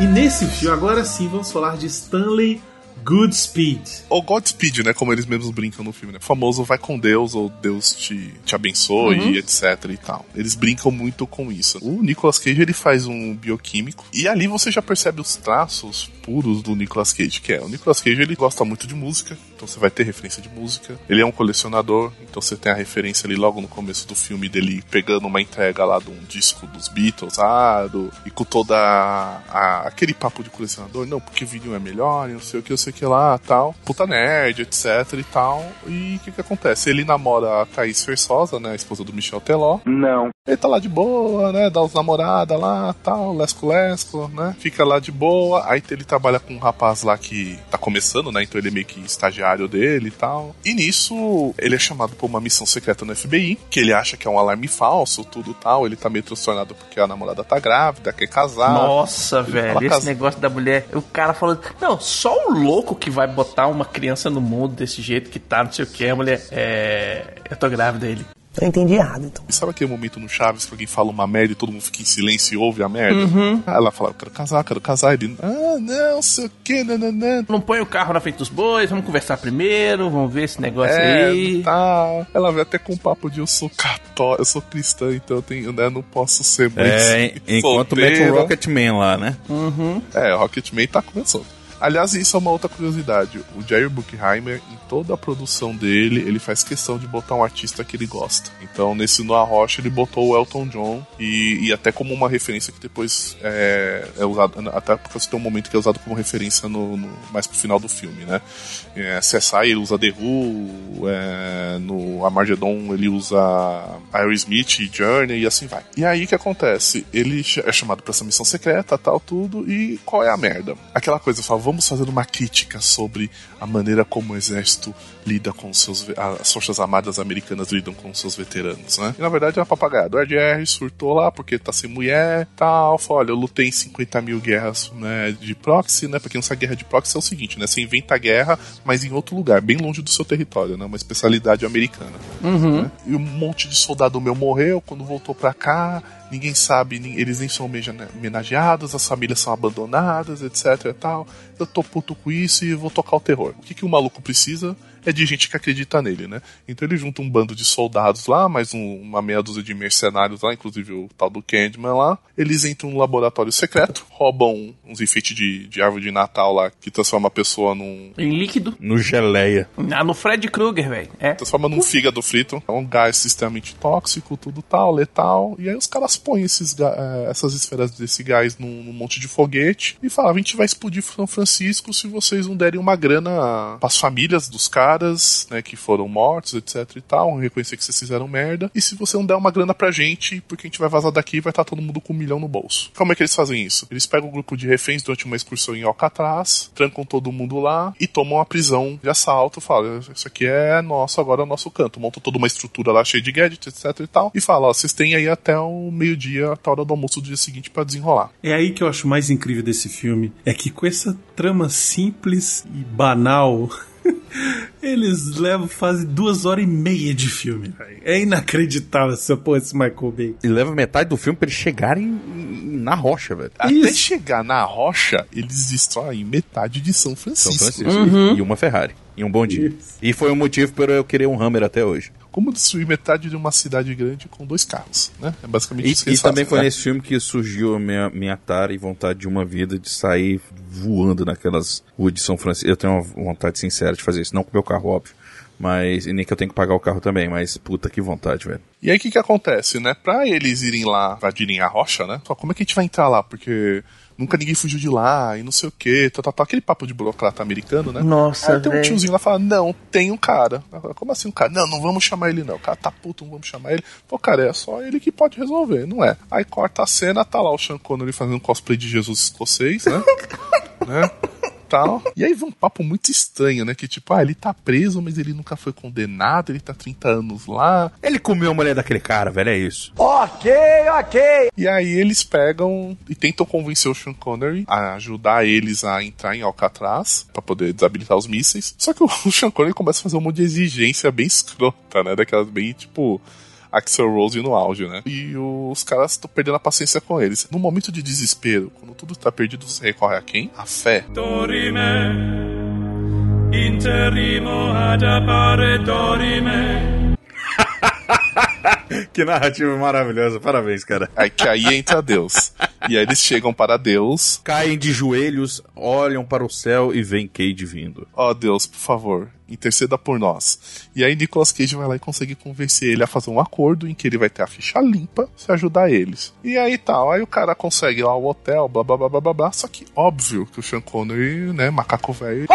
E nesse filme, agora sim, vamos falar de Stanley Goodspeed. Ou Godspeed, né? Como eles mesmos brincam no filme, né? O famoso vai com Deus, ou Deus te, te abençoe, Uhum. etc e tal. Eles brincam muito com isso. O Nicolas Cage, ele faz um bioquímico, e ali você já percebe os traços puros do Nicolas Cage, que é, o Nicolas Cage, ele gosta muito de música, então você vai ter referência de música. Ele é um colecionador, então você tem a referência ali logo no começo do filme dele pegando uma entrega lá de um disco dos Beatles, ah, do, e com toda a, a- aquele papo de colecionador, não, porque vinil é melhor, não sei o que, eu sei o que lá, tal. Puta nerd, etc e tal. E o que que acontece? Ele namora a Thaís Versosa, né, a esposa do Michel Teló. Não. Ele tá lá de boa, né? Dá os namoradas lá, tal, lesco-lesco, né? Fica lá de boa. Aí ele trabalha com um rapaz lá que tá começando, né? Então ele é meio que estagiário dele e tal. E nisso, ele é chamado pra uma missão secreta no FBI, que ele acha que é um alarme falso, tudo tal. Ele tá meio transtornado porque a namorada tá grávida, quer casar. Nossa, velho, esse cas- negócio da mulher. O cara falando, não, só o louco louco que vai botar uma criança no mundo desse jeito que tá, não sei o que, a mulher. É. Eu tô grávida ele. Eu entendi errado, então. E sabe aquele momento no Chaves que alguém fala uma merda e todo mundo fica em silêncio e ouve a merda? Uhum. Aí ela fala, eu quero casar, quero casar. Ele, ah, não, sei o que, nananã. Não põe o carro na frente dos bois, vamos conversar primeiro, vamos ver esse negócio É, aí. tá. Ela vem até com o papo de eu sou católico, eu sou cristã, então eu tenho, né, não posso ser É, en- enquanto mete o. Rocketman lá, né? Uhum. É, o Rocketman tá começando. Aliás, isso é uma outra curiosidade. O Jerry Bruckheimer, em toda a produção dele, ele faz questão de botar um artista que ele gosta. Então, nesse Noah Rocha, ele botou o Elton John e, e até como uma referência que depois é, é usado, até porque tem um momento que é usado como referência no, no- mais pro final do filme, né? É, CSI ele usa The Who, é, no Armageddon ele usa Aerosmith e Journey e assim vai. E aí o que acontece? Ele é chamado pra essa missão secreta, tal, tudo, e qual é a merda? Aquela coisa, fala, vamos fazer uma crítica sobre a maneira como o exército lida com os seus. As Forças Armadas Americanas lidam com os seus veteranos, né? E na verdade é uma papagaia. O Harris surtou lá porque tá sem mulher tal. Falou, olha, eu lutei em 50 mil guerras né, de proxy, né? Pra quem não sabe, guerra de proxy é o seguinte, né? Você inventa a guerra, mas em outro lugar, bem longe do seu território, né? Uma especialidade americana. Uhum. né? E um monte de soldado meu morreu quando voltou pra cá. Ninguém sabe, eles nem são homenageados, as famílias são abandonadas, etc e tal. Eu tô puto com isso e vou tocar o terror. O que, que o maluco precisa? É de gente que acredita nele, né? Então ele junta um bando de soldados lá, mais um- uma meia dúzia de mercenários lá, inclusive o tal do Candyman lá. Eles entram num laboratório secreto, roubam uns enfeites de, de árvore de Natal lá, que transforma a pessoa num, Em líquido. No geleia. Ah, no Fred Krueger, velho. É. transforma num fígado frito. É um gás extremamente tóxico, tudo tal, letal. E aí os caras põem esses, eh, essas esferas desse gás num, num monte de foguete e falam: a gente vai explodir São Francisco se vocês não derem uma grana pras famílias dos caras, né, que foram mortos, etc e tal. Reconhecer que vocês fizeram merda. E se você não der uma grana pra gente, porque a gente vai vazar daqui vai estar todo mundo com um milhão no bolso. Como é que eles fazem isso? Eles pegam um grupo de reféns durante uma excursão em Alcatraz, trancam todo mundo lá e tomam a prisão de assalto. Falam: isso aqui é nosso, agora é nosso canto. Montam toda uma estrutura lá cheia de gadgets, etc e tal. E fala: ó, vocês têm aí até o meio-dia, até a hora do almoço do dia seguinte pra desenrolar. É aí que eu acho mais incrível desse filme. É que com essa trama simples e banal, [laughs] eles levam, fazem duas horas e meia de filme. É inacreditável essa porra, esse Michael Bay. E leva metade do filme pra eles chegarem em- na rocha, velho. Até chegar na rocha, eles destroem metade de São São Francisco. Francisco. E- uma Ferrari. E um bom dia. E foi o motivo para eu querer um Hammer até hoje. Como destruir metade de uma cidade grande com dois carros, né? É basicamente E, isso que e eles também fazem, foi né? nesse filme que surgiu a minha, minha tara e vontade de uma vida de sair voando naquelas ruas de São Francisco. Eu tenho uma vontade sincera de fazer isso. Não com o meu carro, óbvio. Mas, e nem que eu tenho que pagar o carro também, mas puta que vontade, velho. E aí o que que acontece, né? Pra eles irem lá, invadirem a rocha, né? Só como é que a gente vai entrar lá? Porque nunca ninguém fugiu de lá e não sei o quê, tá, tá, tá. aquele papo de burocrata americano, né? Nossa, Aí tem um tiozinho lá que fala, não, tem um cara. Como assim um cara? Não, não vamos chamar ele não. O cara tá puto, não vamos chamar ele. Pô, cara, é só ele que pode resolver, não é? Aí corta a cena, tá lá o Sean Connery fazendo cosplay de Jesus escocês, né? [laughs] né? Tal. E aí vem um papo muito estranho, né? Que tipo, ah, ele tá preso, mas ele nunca foi condenado, ele tá 30 anos lá. Ele comeu a mulher daquele cara, velho, é isso. Ok, ok. E aí eles pegam e tentam convencer o Sean Connery a ajudar eles a entrar em Alcatraz pra poder desabilitar os mísseis. Só que o [laughs] Sean Connery começa a fazer um monte de exigência bem escrota, né? Daquelas bem tipo Axel Rose no auge, né? E os caras estão perdendo a paciência com eles. No momento de desespero, quando tudo tá perdido, você recorre a quem? A fé. Dorime, interimo ad appare dorime. [laughs] Que narrativa maravilhosa, parabéns, cara. Aí que aí entra Deus. E aí eles chegam para Deus. Caem de joelhos, olham para o céu e veem Cade vindo. Ó Deus, por favor, interceda por nós. E aí Nicolas Cage vai lá e consegue convencer ele a fazer um acordo em que ele vai ter a ficha limpa se ajudar eles. E aí tal, aí o cara consegue lá o hotel, blá blá blá blá blá blá. Só que óbvio que o Sean Connery, né, macaco velho!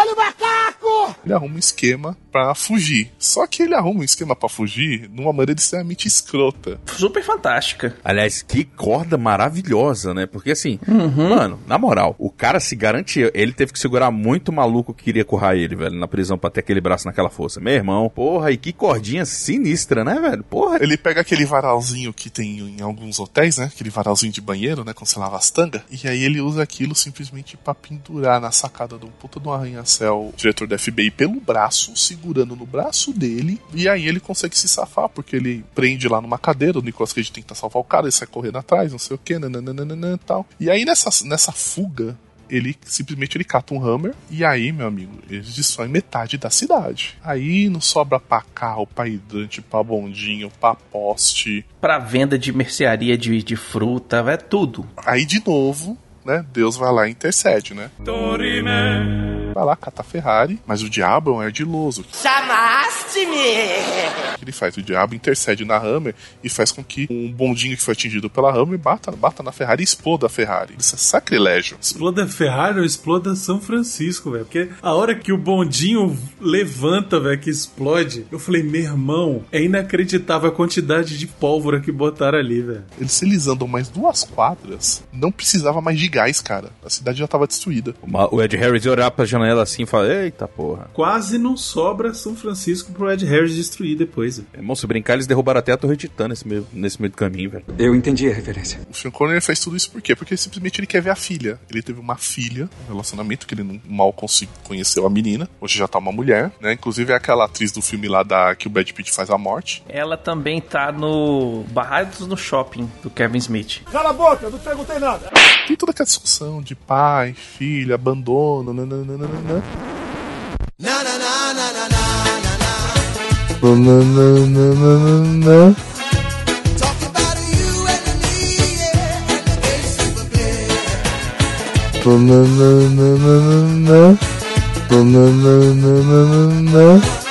Ele arruma um esquema pra fugir. Só que ele arruma um esquema pra fugir numa maneira extremamente escrota. Super fantástica. Aliás, que corda maravilhosa, né? Porque assim, Uhum. mano, na moral, o cara se garantia. Ele teve que segurar muito maluco que queria currar ele, velho, na prisão pra ter aquele braço naquela força. Meu irmão, porra, e que cordinha sinistra, né, velho? Porra. Ele pega aquele varalzinho que tem em alguns hotéis, né? Aquele varalzinho de banheiro, né? Quando você lava as tangas. E aí ele usa aquilo simplesmente pra pendurar na sacada de um puta de um arranha-céu, o diretor da FBI, pelo braço, segurando no braço dele. E aí ele consegue se safar, porque ele prende lá numa cadeira, o Nicolas Cage tenta salvar o cara, ele sai correndo atrás, não sei o que, nananana e tal. E aí nessa, nessa fuga, ele simplesmente ele cata um hammer e aí, meu amigo, eles destroem metade da cidade. Aí não sobra pra carro, pra hidrante, pra bondinho, pra poste. Pra venda de mercearia de, de fruta, é tudo. Aí de novo, né, Deus vai lá e intercede, né? Vai lá, cata a Ferrari, mas o diabo é um ardiloso. Chamaste-me! O que ele faz? O diabo intercede na Hammer e faz com que um bondinho que foi atingido pela Hammer bata, bata na Ferrari e exploda a Ferrari. Isso é sacrilégio. Exploda Ferrari ou exploda São Francisco, velho. Porque a hora que o bondinho levanta, velho, que explode, eu falei, meu irmão, é inacreditável a quantidade de pólvora que botaram ali, velho. Eles, se eles andam mais duas quadras, não precisava mais de gás, cara. A cidade já tava destruída. Uma- O Ed Harris ia olhar pra janela assim e falar: Eita porra. Quase não sobra São Francisco pro Ed Harris destruir depois. velho. Irmão, se brincar, eles derrubaram até a Torre de Titã nesse meio, nesse meio do caminho, velho. Eu entendi a referência. O Sean Connery faz tudo isso por quê? Porque simplesmente ele quer ver a filha. Ele teve uma filha, um relacionamento que ele não, mal conheceu a menina. Hoje já tá uma mulher, né? Inclusive é aquela atriz do filme lá da que o Brad Pitt faz a morte. Ela também tá no Barrados no Shopping, do Kevin Smith. Cala a boca, eu não perguntei nada. Tem toda aquela discussão de pai, filha, abandono, nananana. na na na na na na na na. Na na Ba-na-na-na-na-na-na Ba-na-na-na-na-na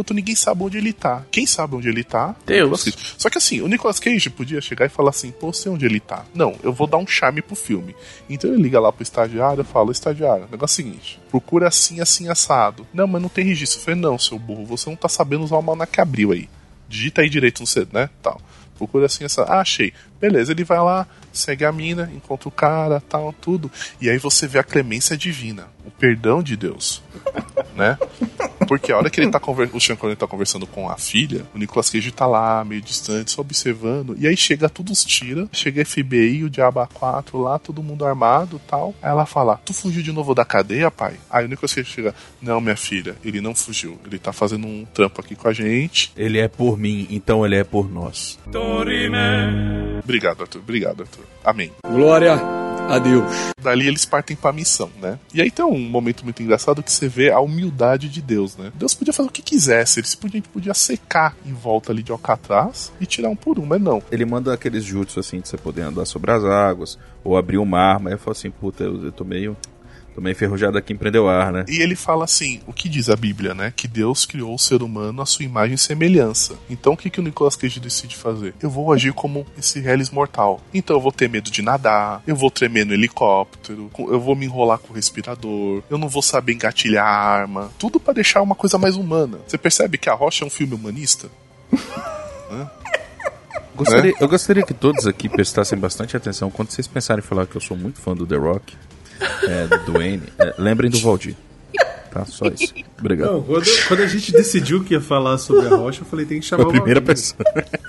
Enquanto ninguém sabe onde ele tá. Quem sabe onde ele tá? Deus. Cage. Só que assim, o Nicolas Cage podia chegar e falar assim: pô, sei onde ele tá. Não, eu vou dar um charme pro filme. Então ele liga lá pro estagiário e fala: estagiário, o negócio é o seguinte: procura assim, assim, assado. Não, mas não tem registro. Eu falei: não, seu burro, você não tá sabendo usar o almanac que abriu aí. Digita aí direito no C, né? Tal. Procura assim, essa. Ah, achei. Beleza, ele vai lá, segue a mina, encontra o cara, tal, tudo. E aí você vê a clemência divina, o perdão de Deus. [laughs] né? Porque a hora que ele tá conver... o Sean Connery tá conversando com a filha, o Nicolas Cage tá lá, meio distante, só observando. E aí chega tudo os tira, chega a FBI, o Diabo A4 lá, todo mundo armado tal. Aí ela fala: Tu fugiu de novo da cadeia, pai? Aí o Nicolas Cage chega: Não, minha filha, ele não fugiu. Ele tá fazendo um trampo aqui com a gente. Ele é por mim, então ele é por nós. Obrigado, Arthur. Obrigado, Arthur. Amém. Glória a Deus. Dali eles partem pra missão, né? E aí tem um momento muito engraçado que você vê a humildade de Deus, né? Deus podia fazer o que quisesse, eles podiam, podia secar em volta ali de Alcatraz e tirar um por um, mas não. Ele manda aqueles jutsu assim de você poder andar sobre as águas, ou abrir o mar, mas eu falo assim, puta, eu, eu tô meio. Meio enferrujado aqui em prender o ar, né? E ele fala assim, o que diz a Bíblia, né? Que Deus criou o ser humano à sua imagem e semelhança. Então o que, que o Nicolas Cage decide fazer? Eu vou agir como esse Hellis mortal. Então eu vou ter medo de nadar, eu vou tremer no helicóptero, eu vou me enrolar com o respirador, eu não vou saber engatilhar a arma. Tudo pra deixar uma coisa mais humana. Você percebe que A Rocha é um filme humanista? Hã? [laughs] Gostaria- Né? Eu gostaria que todos aqui prestassem bastante atenção quando vocês pensarem em falar que eu sou muito fã do The Rock, é, do Dwayne. é, lembrem do Valdir. Tá, só isso. Obrigado. Não, quando, quando a gente decidiu que ia falar sobre a rocha, eu falei, tem que chamar A primeira pessoa.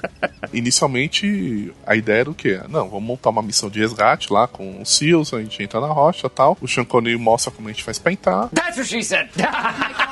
[laughs] Inicialmente, a ideia era o quê? Não, vamos montar uma missão de resgate lá com os SEALs, a gente entra na rocha e tal. O Sean Connery mostra como a gente faz pra entrar. That's what she said. [laughs]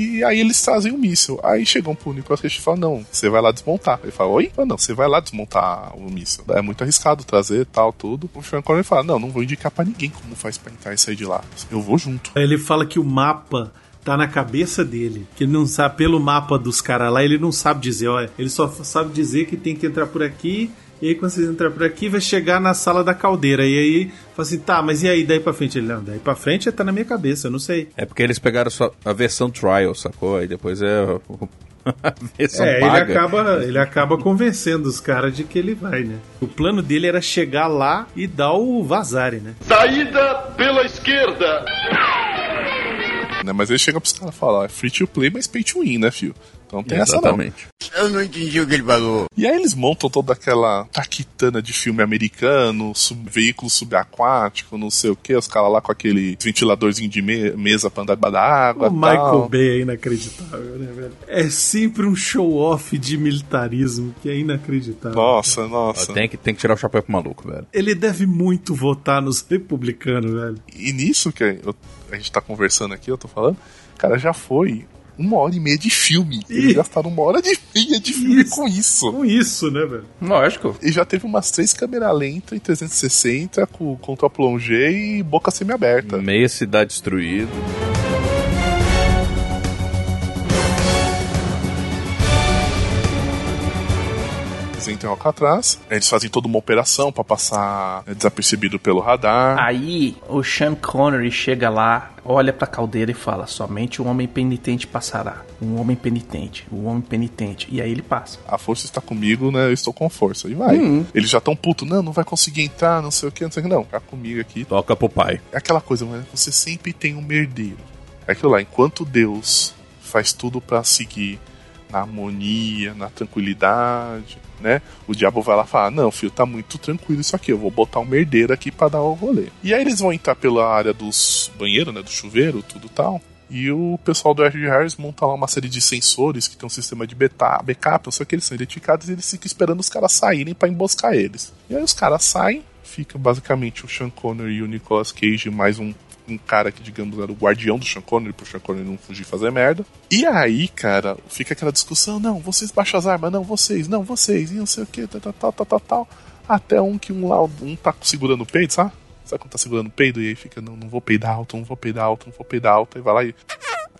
E aí eles trazem o míssil. Aí chegam pro Nicolas Cage e falam, não, você vai lá desmontar. Ele fala, oi? Fala, não, você vai lá desmontar o míssil. É muito arriscado trazer tal, tudo. O Sean Connery fala, não, não vou indicar pra ninguém como faz pra entrar e sair de lá. Eu vou junto. Ele fala que o mapa tá na cabeça dele. Que ele não sabe, pelo mapa dos caras lá, ele não sabe dizer, olha, ele só sabe dizer que tem que entrar por aqui. E aí, quando vocês entrar por aqui, vai chegar na sala da caldeira. E aí, fala assim, tá, mas e aí, daí pra frente? Ele, não, daí pra frente tá na minha cabeça, eu não sei. É porque eles pegaram só a versão trial, sacou? Aí depois é [laughs] o Versão É, ele paga. acaba, ele acaba convencendo os caras de que ele vai, né? O plano dele era chegar lá e dar o vazare, né? Saída pela esquerda. Né, mas ele chega pros caras e fala, ó, é free to play, mas pay to win, né, filho? Então tem Exatamente. essa não. Eu não entendi o que ele falou. E aí eles montam toda aquela taquitana de filme americano, sub- veículo subaquático, não sei o que, os caras lá com aquele ventiladorzinho de me- mesa pra andar da água. O Michael tal. Bay é inacreditável, né, velho? É sempre um show-off de militarismo que é inacreditável. Nossa, nossa. Tem que, tem que tirar o chapéu pro maluco, velho. Ele deve muito votar nos republicanos, velho. E nisso que eu- a gente tá conversando aqui, eu tô falando, cara, já foi uma hora e meia de filme. Eles gastaram uma hora e meia de filme com isso. Com isso, né, velho? Lógico. E já teve umas três câmeras lentas em 360 com contra plongé e boca semi-aberta. Meia cidade destruída. Entram em Alcatraz, eles fazem toda uma operação pra passar é, desapercebido pelo radar. Aí o Sean Connery chega lá, olha pra caldeira e fala: somente um homem penitente passará. Um homem penitente, um homem penitente. E aí ele passa. A força está comigo, né? Eu estou com força. E vai. Uhum. Eles já estão puto, não, não vai conseguir entrar, não sei o que, não sei o que. Não, fica comigo aqui. Toca pro pai. É aquela coisa, mas você sempre tem um merdeiro. É aquilo lá, enquanto Deus faz tudo pra seguir na harmonia, na tranquilidade, né? O diabo vai lá e fala: Não, filho, tá muito tranquilo isso aqui, eu vou botar um merdeiro aqui pra dar o rolê. E aí eles vão entrar pela área dos banheiros, né? Do chuveiro, tudo tal. E o pessoal do R.G. Harris monta lá uma série de sensores que tem um sistema de beta- backup, não sei o que, eles são identificados e eles ficam esperando os caras saírem pra emboscar eles. E aí os caras saem, fica basicamente o Sean Connery e o Nicolas Cage, mais um, um cara que, digamos, era o guardião do Sean Connery, pro Sean Connery não fugir fazer merda. E aí, cara, fica aquela discussão, não, vocês baixam as armas, não, vocês, não, vocês, e não sei o que, tal, tal, tal, tal, tal. Até um que um lá, um tá segurando o peito, sabe? Sabe quando tá segurando o peido e aí fica, não, não vou peidar alto, não vou peidar alto, não vou peidar alto, e vai lá e.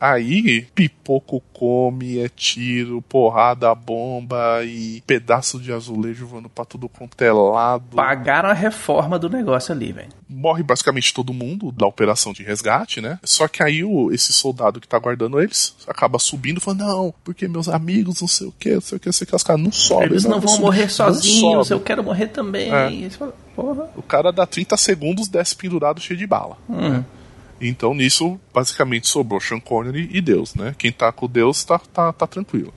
Aí, pipoco come, é tiro, porrada, bomba e pedaço de azulejo voando pra tudo quanto é lado. Pagaram a reforma do negócio ali, velho. Morre basicamente todo mundo da operação de resgate, né? Só que aí o, esse soldado que tá guardando eles acaba subindo e falando, não, porque meus amigos, não sei o que, não sei o que, não sei o que, os caras não sobem. Eles não vão subem, morrer não sozinhos, sobem." eu quero morrer também. É. Porra. O cara dá 30 segundos, desce pendurado cheio de bala. Hum. Então nisso, basicamente, sobrou Sean Connery e Deus, né? Quem tá com Deus tá, tá, tá tranquilo.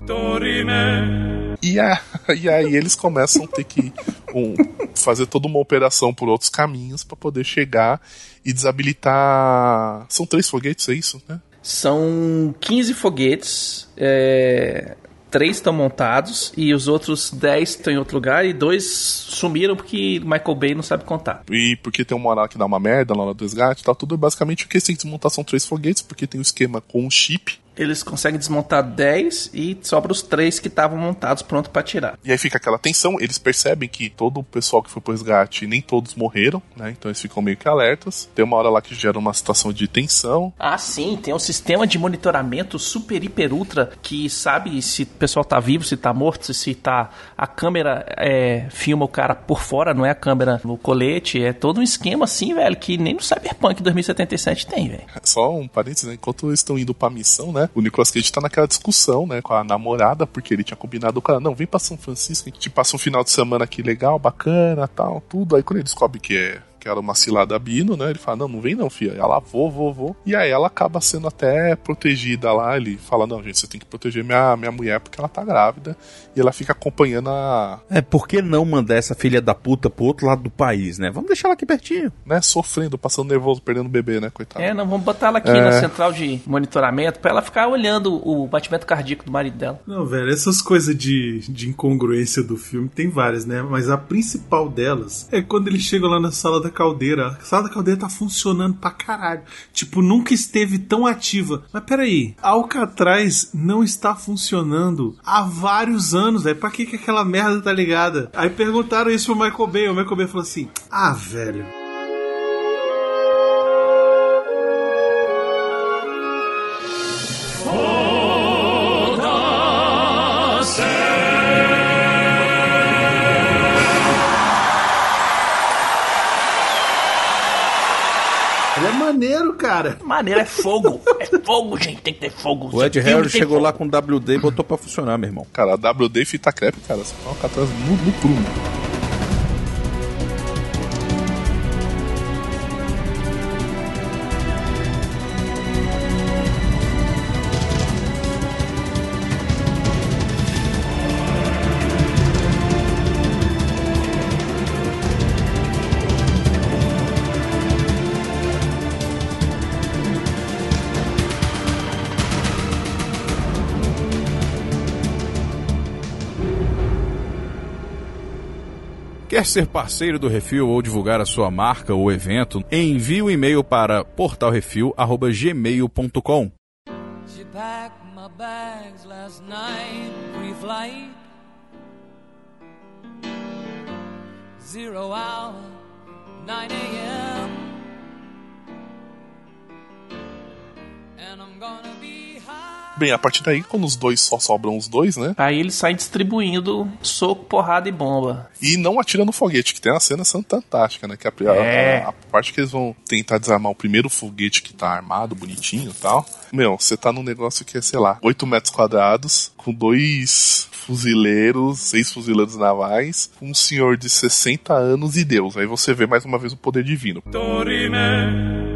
E, a- [laughs] e aí eles começam a ter que um, fazer toda uma operação por outros caminhos pra poder chegar e desabilitar. São três foguetes, é isso, né? São 15 foguetes, é, três estão montados e os outros 10 estão em outro lugar e dois sumiram porque Michael Bay não sabe contar. E porque tem uma hora que dá uma merda na hora do resgate e tal, tudo basicamente o que desmontar são três foguetes, porque tem o esquema com um chip. Eles conseguem desmontar 10 e sobra os três que estavam montados pronto para tirar. E aí fica aquela tensão, eles percebem que todo o pessoal que foi pro resgate, nem todos morreram, né? Então eles ficam meio que alertas. Tem uma hora lá que gera uma situação de tensão. Ah, sim, tem um sistema de monitoramento super, hiper, ultra que sabe se o pessoal tá vivo, se tá morto, se tá. A câmera é, filma o cara por fora, não é a câmera no colete. É todo um esquema assim, velho, que nem no Cyberpunk 2077 tem, velho. Só um parênteses, né? Enquanto eles estão indo pra missão, né? O Nicolas Cage tá naquela discussão, né? Com a namorada, porque ele tinha combinado com ela, não, vem pra São Francisco, a gente passa um final de semana aqui legal, bacana, tal, tudo. Aí quando ele descobre que é que era uma cilada bino, né? Ele fala, não, não vem não, filha. Ela, vou, vou, vou. E aí ela acaba sendo até protegida lá. Ele fala, não, gente, você tem que proteger minha, minha mulher porque ela tá grávida. E ela fica acompanhando a... É, por que não mandar essa filha da puta pro outro lado do país, né? Vamos deixar ela aqui pertinho. Né, sofrendo, passando nervoso, perdendo o bebê, né, coitado. É, não, vamos botar ela aqui É. na central de monitoramento pra ela ficar olhando o batimento cardíaco do marido dela. Não, velho, essas coisas de, de incongruência do filme tem várias, né? Mas a principal delas é quando eles chegam lá na sala da caldeira. A sala da caldeira tá funcionando pra caralho. Tipo, nunca esteve tão ativa. Mas peraí, a Alcatraz não está funcionando há vários anos, velho. Pra que, que aquela merda tá ligada? Aí perguntaram isso pro Michael Bay. O Michael Bay falou assim: Ah, velho. Maneiro, cara. Maneiro é fogo. É fogo, gente. Tem que ter fogo. O Ed Harris chegou fogo. lá com o WD e botou pra funcionar, meu irmão. Cara, a WD e fita crepe, cara, você coloca atrás no, no prumo. Quer ser parceiro do Refil ou divulgar a sua marca ou evento? Envie um e-mail para portalrefil@gmail.com. Zero hour, 9 a.m. And I'm gonna be. Bem, a partir daí, quando os dois só sobram os dois, né? Aí ele sai distribuindo soco, porrada e bomba. E não atira no foguete, que tem uma cena fantástica, né? Que a, a- É. a, a parte que eles vão tentar desarmar o primeiro foguete que tá armado, bonitinho e tal. Meu, você tá num negócio que é, sei lá, 8 metros quadrados, com dois fuzileiros, seis fuzileiros navais, um senhor de 60 anos e Deus. Aí você vê mais uma vez o poder divino.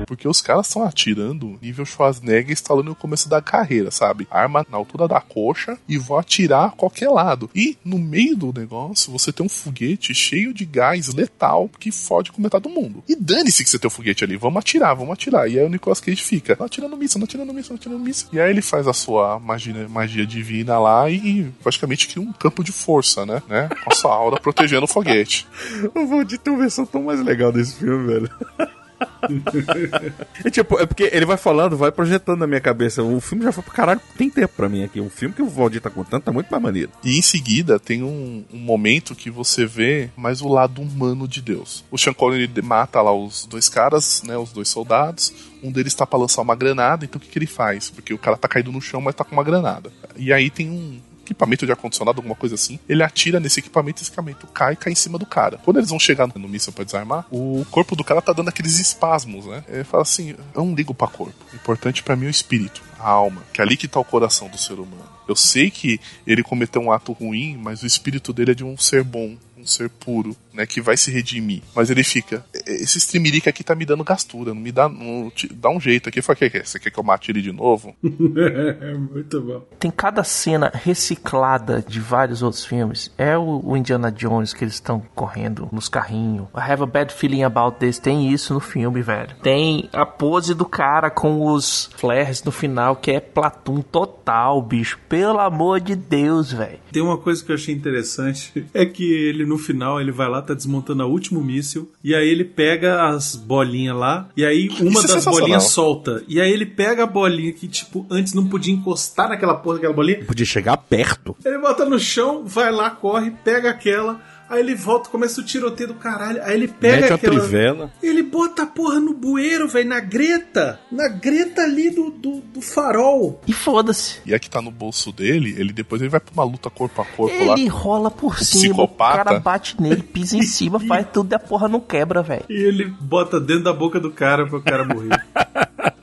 Porque os caras estão atirando nível Schwarzenegger instalando no começo da carreira, sabe? Arma na altura da coxa e vou atirar a qualquer lado. E no meio do negócio você tem um foguete cheio de gás letal que fode com metade do mundo. E dane-se que você tem o foguete ali, vamos atirar, vamos atirar. E aí o Nicolas Cage fica, não atirando míssil, não atirando míssil, não atirando míssil. E aí ele faz a sua magia, magia divina lá e praticamente cria um campo de força, né? né? Com a sua aura protegendo o foguete. [laughs] Eu vou de uma versão tão mais legal desse filme, velho. [laughs] é [laughs] tipo, é porque ele vai falando, vai projetando na minha cabeça. O filme já foi pro caralho, tem tempo pra mim aqui. O filme que o Valdir tá contando tá muito mais maneiro. E em seguida tem um, um momento que você vê mais o lado humano de Deus. O Sean Connery mata lá os dois caras, né, os dois soldados. Um deles tá pra lançar uma granada, então o que, que ele faz? Porque o cara tá caído no chão, mas tá com uma granada. E aí tem um equipamento de ar-condicionado, alguma coisa assim. Ele atira nesse equipamento, esse equipamento cai e cai em cima do cara. Quando eles vão chegar no míssil pra desarmar, o corpo do cara tá dando aqueles espasmos, né? Ele fala assim: eu não ligo pra corpo. O importante pra mim é o espírito, a alma, que é ali que tá o coração do ser humano. Eu sei que ele cometeu um ato ruim, mas o espírito dele é de um ser bom, um ser puro, né, que vai se redimir. Mas ele fica, esse streamerica aqui tá me dando gastura, não me dá, não, te- dá um jeito aqui. Fala, que que é? Você quer que eu mate ele de novo? É, [laughs] muito bom. Tem cada cena reciclada de vários outros filmes. É o, o Indiana Jones que eles estão correndo nos carrinhos. I have a bad feeling about this. Tem isso no filme, velho. Tem a pose do cara com os flares no final, que é Platum total, bicho. Pelo amor de Deus, velho. Tem uma coisa que eu achei interessante, [laughs] é que ele no final, ele vai lá, tá desmontando a último míssil, e aí ele pega as bolinhas lá, e aí uma Isso é das sensacional. bolinhas solta. E aí ele pega a bolinha que, tipo, antes não podia encostar naquela porra daquela bolinha, Podia chegar perto. ele bota no chão, vai lá, corre, pega aquela, aí ele volta, começa o tiroteio do caralho, aí ele pega Mete a aquela... trivela. Ele bota a porra no bueiro, velho, na greta, na greta ali do, do, do farol. E foda-se. E a que tá no bolso dele, ele depois ele vai pra uma luta corpo a corpo lá. Ele rola por o cima, o psicopata. cara bate nele, pisa em [laughs] cima, faz tudo e a porra não quebra, velho. E ele bota dentro da boca do cara pra o cara morrer. [laughs]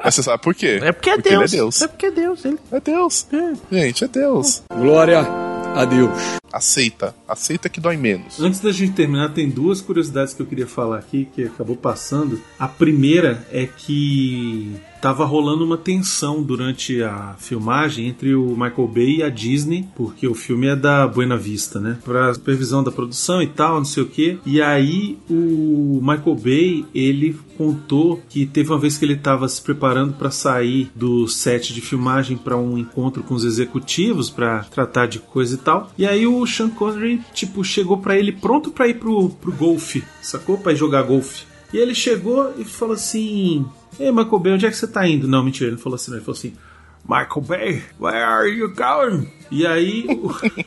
Mas você sabe por quê? É porque é Porque Deus. ele é Deus. É porque é Deus. Ele... É Deus. Gente, é Deus. Glória a Deus. Aceita. Aceita que dói menos. Antes da gente terminar, tem duas curiosidades que eu queria falar aqui que acabou passando. A primeira é que tava rolando uma tensão durante a filmagem entre o Michael Bay e a Disney, porque o filme é da Buena Vista, né? Pra supervisão da produção e tal, não sei o que. E aí o Michael Bay, ele contou que teve uma vez que ele estava se preparando para sair do set de filmagem para um encontro com os executivos para tratar de coisa e tal. E aí o Sean Connery, tipo, chegou para ele pronto para ir pro, pro golfe, sacou? Para jogar golfe. E ele chegou e falou assim: Ei, Michael Bay, onde é que você tá indo? Não, mentira, ele não falou assim, não. Ele falou assim: Michael Bay, where are you going? E aí. [laughs]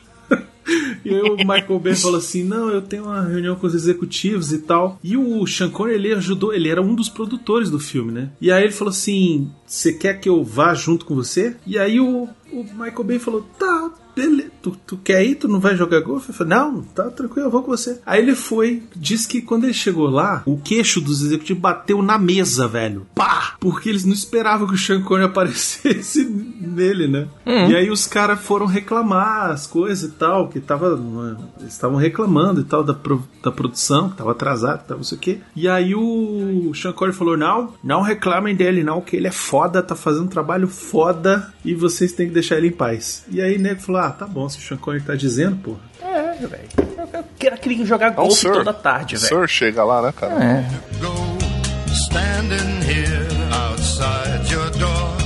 E aí o Michael Bay falou assim: Não, eu tenho uma reunião com os executivos e tal. E o Sean Connery, ele ajudou, ele era um dos produtores do filme, né? E aí ele falou assim: Você quer que eu vá junto com você? E aí o, o Michael Bay falou: Tá, bele- Tu, tu quer ir? Tu não vai jogar golfe? Eu falei, não, tá tranquilo, eu vou com você. Aí ele foi, disse que quando ele chegou lá, o queixo dos executivos bateu na mesa, velho. Pá! Porque eles não esperavam que o Sean Connery [laughs] aparecesse nele, né? Hum. E aí os caras foram reclamar as coisas e tal, que tava. Eles estavam reclamando e tal da, pro- da produção, que tava atrasado, que tava não sei o quê. E aí o Sean Connery falou: não, não reclamem dele, não, que ele é foda, tá fazendo um trabalho foda e vocês têm que deixar ele em paz. E aí o nego falou: ah, tá bom, o Sean Connery tá dizendo, pô. É, velho. Eu- Eu queria, queria jogar É um golfe Sir. toda tarde, O velho. Sir chega lá, né, cara? É. Standing here outside your door.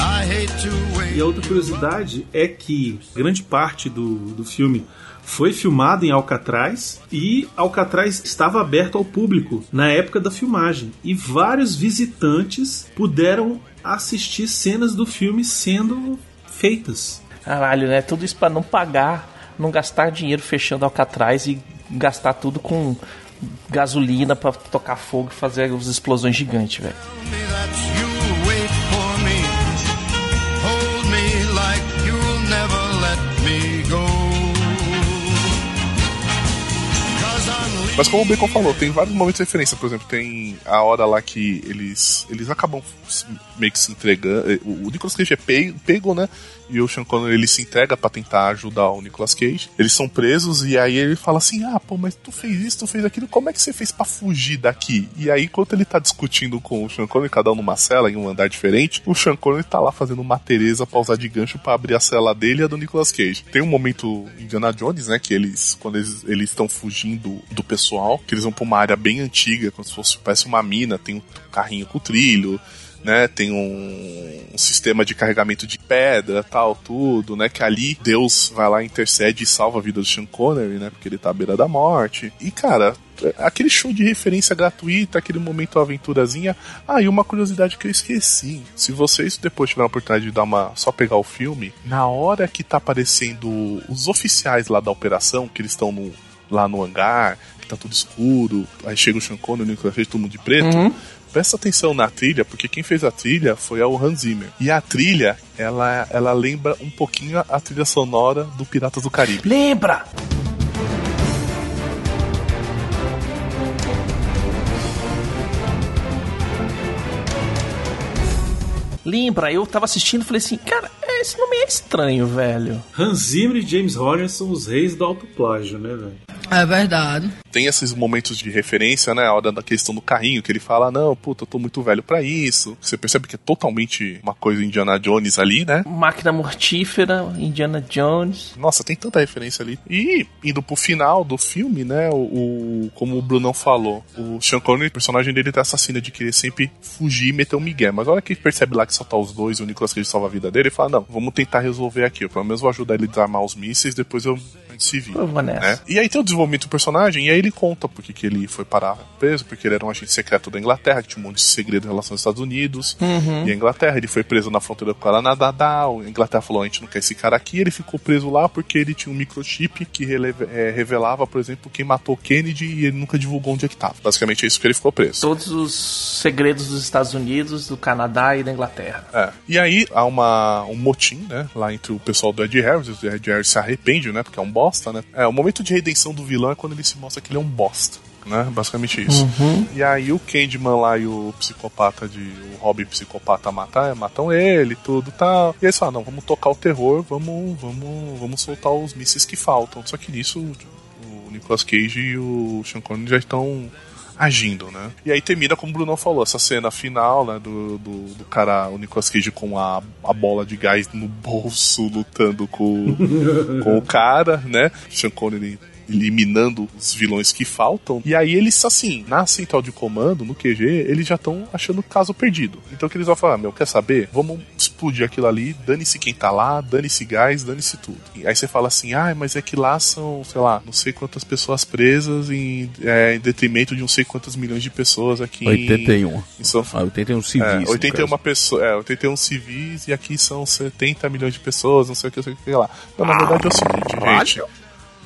I hate to wait. E a outra curiosidade é que grande parte do, do filme foi filmado em Alcatraz e Alcatraz estava aberto ao público na época da filmagem. E vários visitantes puderam assistir cenas do filme sendo feitas. Caralho, né? Tudo isso pra não pagar, não gastar dinheiro fechando Alcatraz e gastar tudo com gasolina pra tocar fogo e fazer as explosões gigantes, velho. Mas como o Bacon falou, tem vários momentos de referência. Por exemplo, tem a hora lá que eles eles acabam meio que se entregando. eh, O Nicolas Cage é pe- pego, né? E o Sean Connery ele se entrega pra tentar ajudar o Nicolas Cage. Eles são presos e aí ele fala assim: "Ah, pô, mas tu fez isso, tu fez aquilo, como é que você fez pra fugir daqui?" E aí enquanto ele tá discutindo com o Sean Connery, cada um numa cela em um andar diferente, o Sean Connery tá lá fazendo uma Teresa pra usar de gancho pra abrir a cela dele e a do Nicolas Cage. Tem um momento Indiana Jones, né, que eles quando eles eles estão fugindo do pessoal, que eles vão pra uma área bem antiga, como se fosse parece uma mina, tem um carrinho com trilho, né? Tem um, um sistema de carregamento de pedra, tal, tudo, né? Que ali Deus vai lá, intercede e salva a vida do Sean Connery, né? Porque ele tá à beira da morte. E, cara, aquele show de referência gratuita, aquele momento aventurazinha. Ah, e uma curiosidade que eu esqueci. Se vocês depois tiverem a oportunidade de dar uma. só pegar o filme, na hora que tá aparecendo os oficiais lá da operação, que eles estão no, lá no hangar, tá tudo escuro, aí chega o Sean Connery, o Nicolas Cage, todo mundo de preto. Uhum. Presta atenção na trilha, porque quem fez a trilha foi o Hans Zimmer. E a trilha, ela, ela lembra um pouquinho a trilha sonora do Piratas do Caribe. Lembra! Lembra, eu tava assistindo e falei assim, cara, esse nome é estranho, velho. Hans Zimmer e James Horner são os reis do autoplágio, né, velho? É verdade. Tem esses momentos de referência, né? A hora da questão do carrinho, que ele fala, não, puta, eu tô muito velho pra isso. Você percebe que é totalmente uma coisa Indiana Jones ali, né? Máquina mortífera, Indiana Jones. Nossa, tem tanta referência ali. E indo pro final do filme, né? O, o- como o Brunão falou, o Sean Connery, o personagem dele tá assassino de querer sempre fugir e meter um migué. Mas a hora que ele percebe lá que só tá os dois e o Nicolas Cage salva a vida dele, ele fala: Não, vamos tentar resolver aqui. Eu pelo menos vou ajudar ele a desarmar os mísseis, depois eu vira. Eu vou nessa. né? E aí tem o desenvolvimento do personagem, e aí ele conta porque que ele foi parar preso, porque ele era um agente secreto da Inglaterra, que tinha um monte de segredo em relação aos Estados Unidos Uhum. e a Inglaterra. Ele foi preso na fronteira com o Canadá, a Inglaterra falou: a gente não quer esse cara aqui. Ele ficou preso lá porque ele tinha um microchip que eh, revelava, por exemplo, quem matou Kennedy e ele nunca divulgou onde é que tava. Basicamente é isso que ele ficou preso. Todos os segredos dos Estados Unidos, do Canadá e da Inglaterra. É. E aí há uma, um motim, né? Lá entre o pessoal do Ed Harris. O Ed Harris se arrepende, né? Porque é um bosta, né? É, o momento de redenção do vilão é quando ele se mostra que ele é um bosta. Né? Basicamente isso. Uhum. E aí o Candyman lá e o psicopata de. O Robin psicopata matar, matam ele, tudo tal. E aí eles falam, não, vamos tocar o terror, vamos, vamos, vamos soltar os mísseis que faltam. Só que nisso o Nicolas Cage e o Sean Connery já estão agindo, né? E aí termina, como o Bruno falou, essa cena final, né? Do, do, do cara, o Nicolas Cage com a, a bola de gás no bolso, lutando com, [laughs] com o cara, né? Sean Connery eliminando os vilões que faltam. E aí eles, assim, na central de comando, no QG, eles já estão achando o caso perdido. Então o que eles vão falar, meu, quer saber? Vamos explodir aquilo ali, dane-se quem tá lá, dane-se gás, dane-se tudo. E aí você fala assim, ah, mas é que lá são, sei lá, não sei quantas pessoas presas em, é, em detrimento de não sei quantas milhões de pessoas aqui em- 81. em São Ah, 81 civis. é, no 81 caso. pessoas, é, 81 civis e aqui são 70 milhões de pessoas, não sei o que, não sei o que lá. Não, na verdade é o seguinte, gente.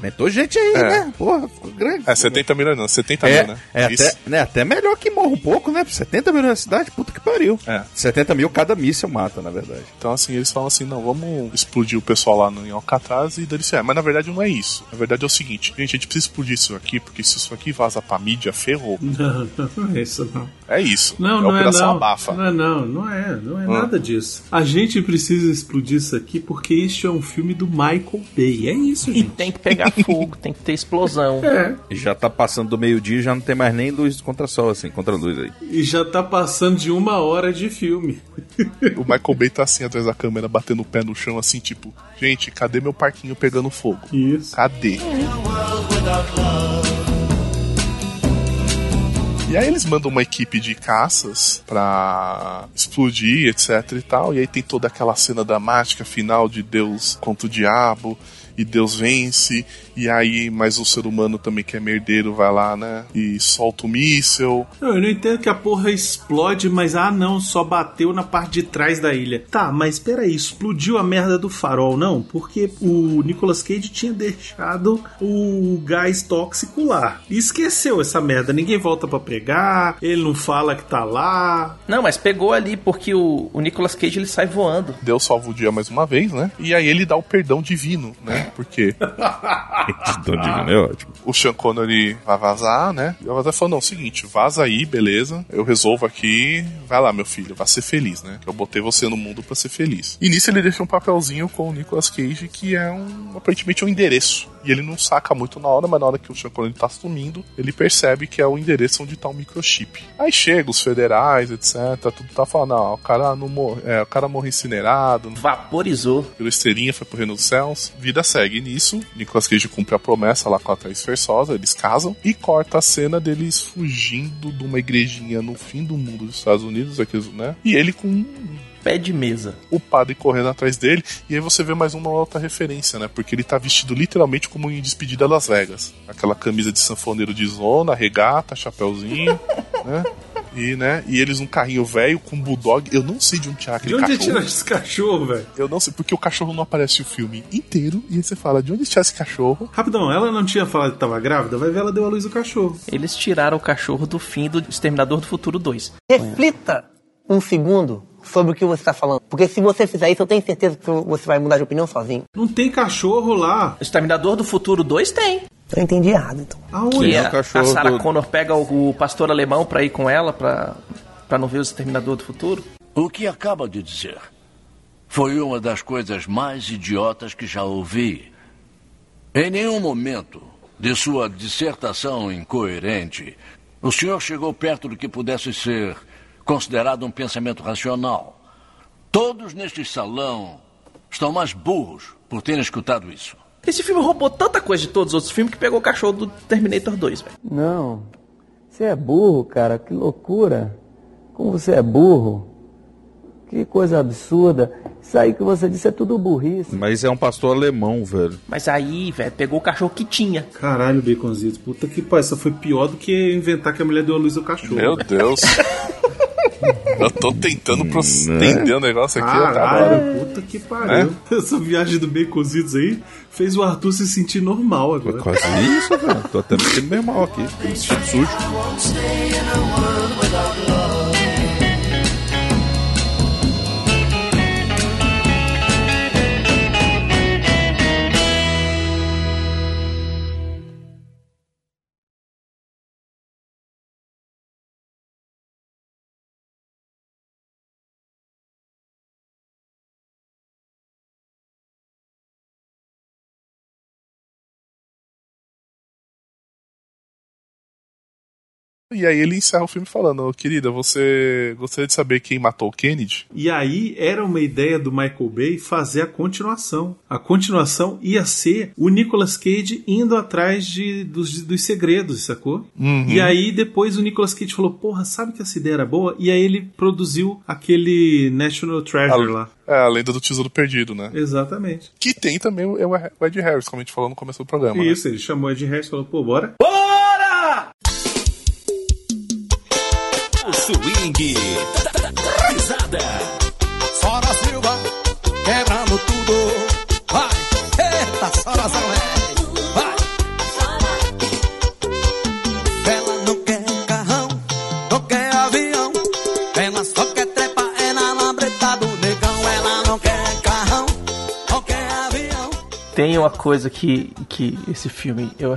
Aumentou gente aí, É. né? Porra, ficou grande. É, 70 milhões não, 70 É, mil, né? é até, né, até melhor que morra um pouco, né? 70 milhões na cidade, puta que pariu. É. 70 mil cada míssil mata, na verdade. Então, assim, eles falam assim: não, vamos explodir o pessoal lá no, em Alcatraz e dane-se. É, mas na verdade não é isso. Na verdade é o seguinte: gente, a gente precisa explodir isso aqui, porque se isso aqui vaza pra mídia, ferrou. Não, [laughs] não é isso não. É isso. Não, é não é Operação não. Abafa. Não é não, não é, não é Hum. nada disso. A gente precisa explodir isso aqui porque isso é um filme do Michael Bay. É isso, E gente. tem que pegar [laughs] fogo, tem que ter explosão. É. E já tá passando do meio-dia e já não tem mais nem luz contra sol, assim, contra luz aí. E já tá passando de uma hora de filme. [laughs] O Michael Bay tá assim atrás da câmera, batendo o pé no chão, assim, tipo, gente, cadê meu parquinho pegando fogo? Isso. Cadê? E aí eles mandam uma equipe de caças pra explodir, etc e tal. E aí tem toda aquela cena dramática final de Deus contra o diabo. E Deus vence, e aí, mas o ser humano também que é merdeiro vai lá, né? E solta o míssel. Não, eu não entendo que a porra explode, mas ah não, só bateu na parte de trás da ilha. Tá, mas peraí, explodiu a merda do farol, não? Porque o Nicolas Cage tinha deixado o gás tóxico lá. E esqueceu essa merda, ninguém volta pra pegar, ele não fala que tá lá. Não, mas pegou ali porque o, o Nicolas Cage ele sai voando. Deus salva o dia mais uma vez, né? E aí ele dá o perdão divino, né? Porque [laughs] Então, divino é ótimo. o Sean Connery vai vazar, né? E o Avatar falou: não, seguinte, vaza aí, beleza. Eu resolvo aqui. Vai lá, meu filho, vai ser feliz, né? Que eu botei você no mundo pra ser feliz. E nisso ele deixa um papelzinho com o Nicolas Cage, que é um aparentemente um endereço. E ele não saca muito na hora, mas na hora que o Sean Connery tá sumindo, ele percebe que é o endereço onde tá o microchip. Aí chega os federais, etc. Tudo tá falando, não, o cara não morre, é, o cara morre incinerado, Vaporizou. pela estrelinha, foi pro reino dos céus. Vida segue nisso. Nicolas Cage cumpre a promessa lá com a Thaís Versosa, eles casam. E corta a cena deles fugindo de uma igrejinha no fim do mundo dos Estados Unidos, aqueles, né? E ele com Pé de mesa. o padre correndo atrás dele. E aí você vê mais uma outra referência, né? Porque ele tá vestido literalmente como em Despedida Las Vegas. Aquela camisa de sanfoneiro de zona, regata, chapéuzinho, [laughs] né? E, né? E eles num carrinho velho com bulldog. Eu não sei de onde tirar aquele De onde cachorro. tira esse cachorro, velho? Eu não sei, porque o cachorro não aparece o filme inteiro. E aí você fala, de onde tirar esse cachorro? Rapidão, ela não tinha falado que tava grávida? Vai ver, ela deu a luz do cachorro. Eles tiraram o cachorro do fim do Exterminador do Futuro 2. Reflita um segundo sobre o que você está falando. Porque se você fizer isso, eu tenho certeza que você vai mudar de opinião sozinho. Não tem cachorro lá. O Exterminador do Futuro 2 tem. Eu entendi errado, então. Aonde? Que é a, o cachorro a Sarah do- Connor pega o, o pastor alemão pra ir com ela pra, pra não ver o Exterminador do Futuro. O que acaba de dizer foi uma das coisas mais idiotas que já ouvi. Em nenhum momento de sua dissertação incoerente, o senhor chegou perto do que pudesse ser considerado um pensamento racional. Todos neste salão estão mais burros por terem escutado isso. Esse filme roubou tanta coisa de todos os outros filmes que pegou o cachorro do Terminator 2, velho. Não. Você é burro, cara. Que loucura. Como você é burro. Que coisa absurda. Isso aí que você disse é tudo burrice. Mas é um pastor alemão, velho. Mas aí, velho, pegou o cachorro que tinha. Caralho, Baconzitos. Puta que pariu. Essa foi pior do que inventar que a mulher deu a luz ao cachorro. Meu Deus. [laughs] Eu tô tentando pro- entender o negócio aqui. Caralho, puta que pariu. [laughs] Essa viagem do Baconzitos aí fez o Arthur se sentir normal agora. Quase isso, velho. Tô até me sentindo meio mal aqui. Tô me sentindo sujo. E aí ele encerra o filme falando, "Ô, querida, você gostaria de saber quem matou o Kennedy? E aí era uma ideia do Michael Bay fazer a continuação. A continuação ia ser o Nicolas Cage indo atrás de, dos, dos segredos, sacou? Uhum. E aí depois o Nicolas Cage falou, porra, sabe que essa ideia era boa? E aí ele produziu aquele National Treasure lá. É, a lenda do tesouro perdido, né? Exatamente. Que tem também o o Ed Harris, como a gente falou no começo do programa. né? Isso, ele chamou Ed Harris e falou, pô, bora? O swing da risada. Sora Silva, quebrando tudo. Vai, eita, Sora Tem uma coisa que, que esse filme eu,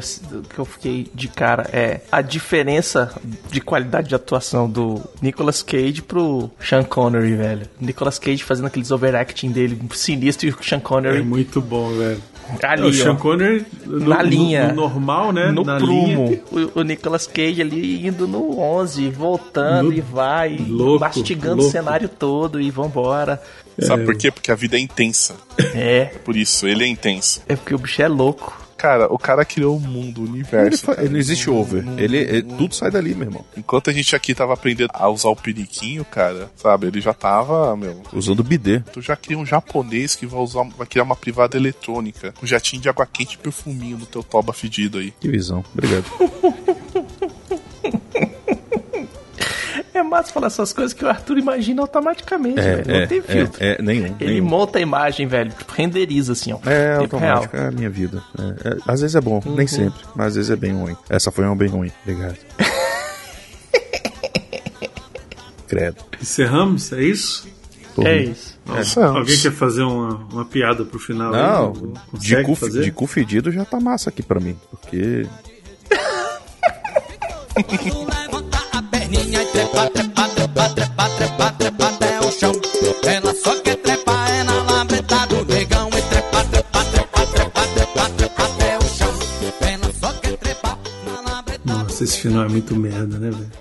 que eu fiquei de cara é a diferença de qualidade de atuação do Nicolas Cage pro Sean Connery, velho. Nicolas Cage fazendo aqueles overacting dele sinistro e o Sean Connery É muito bom, velho. Ali, É, o Sean ó, Connery no, na no- linha. no normal, né? No na prumo. linha. O, o Nicolas Cage ali indo no 11, voltando No- e vai, Louco, mastigando louco. o cenário todo e vambora. Sabe por quê? Porque a vida é intensa. É. Por isso, ele é intenso. É porque o bicho é louco. Cara, o cara criou o mundo, o Ele, universo. cara. ele não existe over. Ele, ele- tudo sai dali, meu irmão. Enquanto a gente aqui tava aprendendo a usar o periquinho, cara, sabe? Ele já tava, meu. Usando bidê. Tu já cria um japonês que vai usar, vai criar uma privada eletrônica, com jatinho de água quente e perfuminho no teu toba fedido aí. Que visão. Obrigado. [laughs] É massa falar essas coisas que o Arthur imagina automaticamente, É, velho. Não é, tem filtro. é, é, nenhum. Ele nenhum. monta a imagem, velho. Tipo, renderiza assim, ó. É automático, é a minha vida. É, é, às vezes é bom, nem Uhum. sempre, mas às vezes é bem ruim. Essa foi uma bem ruim. Obrigado. [laughs] Credo. Encerramos? É isso? É isso. Ó, Alguém quer fazer uma, uma piada pro final? Não, aí? de cu, fazer? de cu fedido já tá massa aqui pra mim. Porque. [laughs] trepa, trepa, trepa até o chão. Ela só quer trepar, é na labreta do negão e trepa, trepa, trepa, trepa, trepa, trepa até o chão. Ela só quer trepar na labreta. Nossa, esse final é muito merda, né, velho?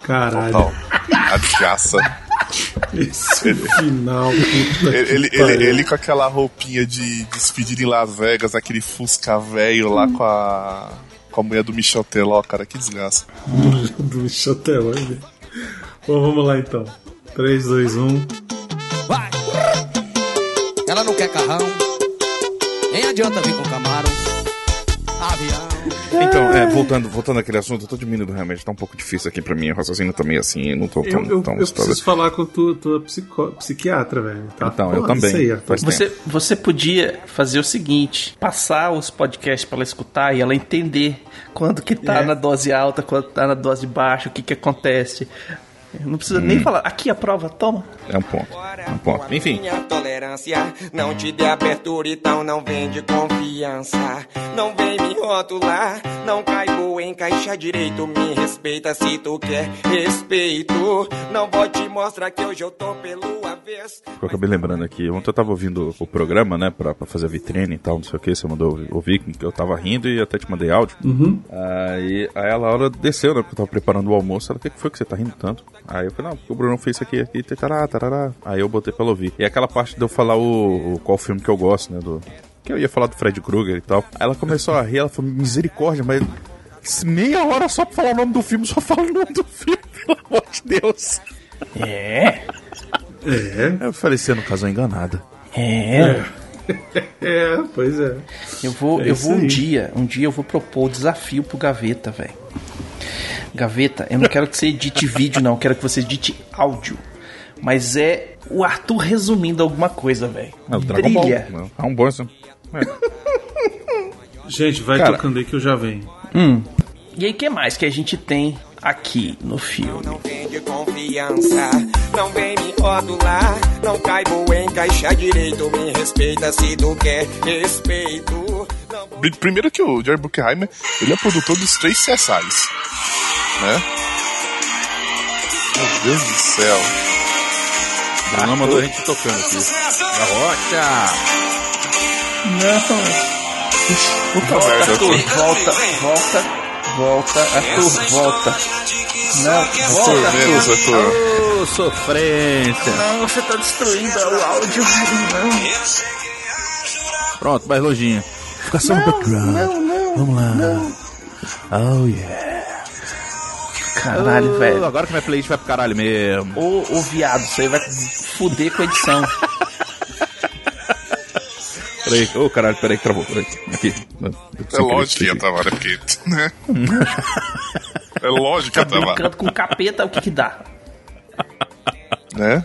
Caralho. Total. A desgraça. Esse final. puta Ele, que ele, pariu. ele, ele com aquela roupinha de despedida em Las Vegas, aquele Fusca velho lá com a. Com a mulher do Michel Teló, cara, que desgraça. [laughs] do Michel Teló, velho. Bom, vamos lá então. 3, 2, 1. Vai! Ela não quer carrão, nem adianta vir com Camaro. Avião. Então, é, voltando, voltando àquele assunto, eu tô diminuindo realmente, tá um pouco difícil aqui pra mim. O raciocínio tá meio assim, eu não tô tão. Eu, eu, tão eu preciso falar com a tua, tua psico- psiquiatra, velho. Tá Então, eu foda também. Aí, Você, você podia fazer o seguinte: passar os podcasts pra ela escutar e ela entender quando que tá É. na dose alta, quando tá na dose baixa, o que que acontece. Não precisa nem falar. Aqui a prova, toma. É um ponto. É um ponto. Enfim. Minha tolerância não te dê abertura, então não vem de confiança. Não vem me rotular, não caibo em caixa direito. Me respeita se tu quer respeito. Não vou te mostrar que hoje eu tô pelo. Eu acabei lembrando aqui, ontem eu tava ouvindo o programa, né, pra, pra fazer a vitrine e tal, não sei o que, você mandou ouvir, que eu tava rindo e até te mandei áudio. Uhum. Aí, aí a Laura desceu, né, porque eu tava preparando o almoço, ela, o que que foi que você tá rindo tanto? Aí eu falei, não, porque o Bruno fez isso aqui, aqui, tarará, tarará. Aí eu botei pra ela ouvir. E aquela parte de eu falar o, o qual filme que eu gosto, né, do... Que eu ia falar do Fred Krueger e tal. Aí ela começou a rir, ela falou, misericórdia, mas... Meia hora só pra falar o nome do filme, só fala o nome do filme, [laughs] pelo amor de Deus. É. É. Eu falei, você não casou enganada. É. É, [laughs] pois é. Eu vou, É eu vou um aí. dia, um dia eu vou propor o desafio pro Gaveta, velho. Gaveta, eu não quero que você edite vídeo, não, eu quero que você edite áudio. Mas é o Arthur resumindo alguma coisa, velho. É o Dragon Ball. Brilha. É um bom assim. Gente, vai Cara. tocando aí que eu já venho. Hum. E aí, o que mais que a gente tem aqui no filme? Não vem de confiança, não vem me rotular. Não caibo em caixa direito. Me respeita se tu quer respeito. Pri- Primeiro que o Jerry Bruckheimer, ele é produtor dos três CSIs. Né? Meu Deus do céu. Bruno mandou a gente tocando aqui. Da rocha! Não. Puta Volta, merda, volta, volta, volta, Arthur, volta. Não, volta, menos, Arthur. Arthur. Ô, sofrência! Não, você tá destruindo o áudio. Não. Pronto, mais lojinha. Fica só no background. não, não, Vamos lá. não. Oh, yeah. Caralho, Oh, velho. Agora que minha playlist vai pro caralho mesmo. Ô, ô viado, isso aí vai fuder com a edição. [laughs] Peraí, ô caralho, peraí que travou. Peraí. Aqui. É lógico que ia travar? Porque, né? É lógico que ia travar. Brincando com capeta, o que que dá? Né?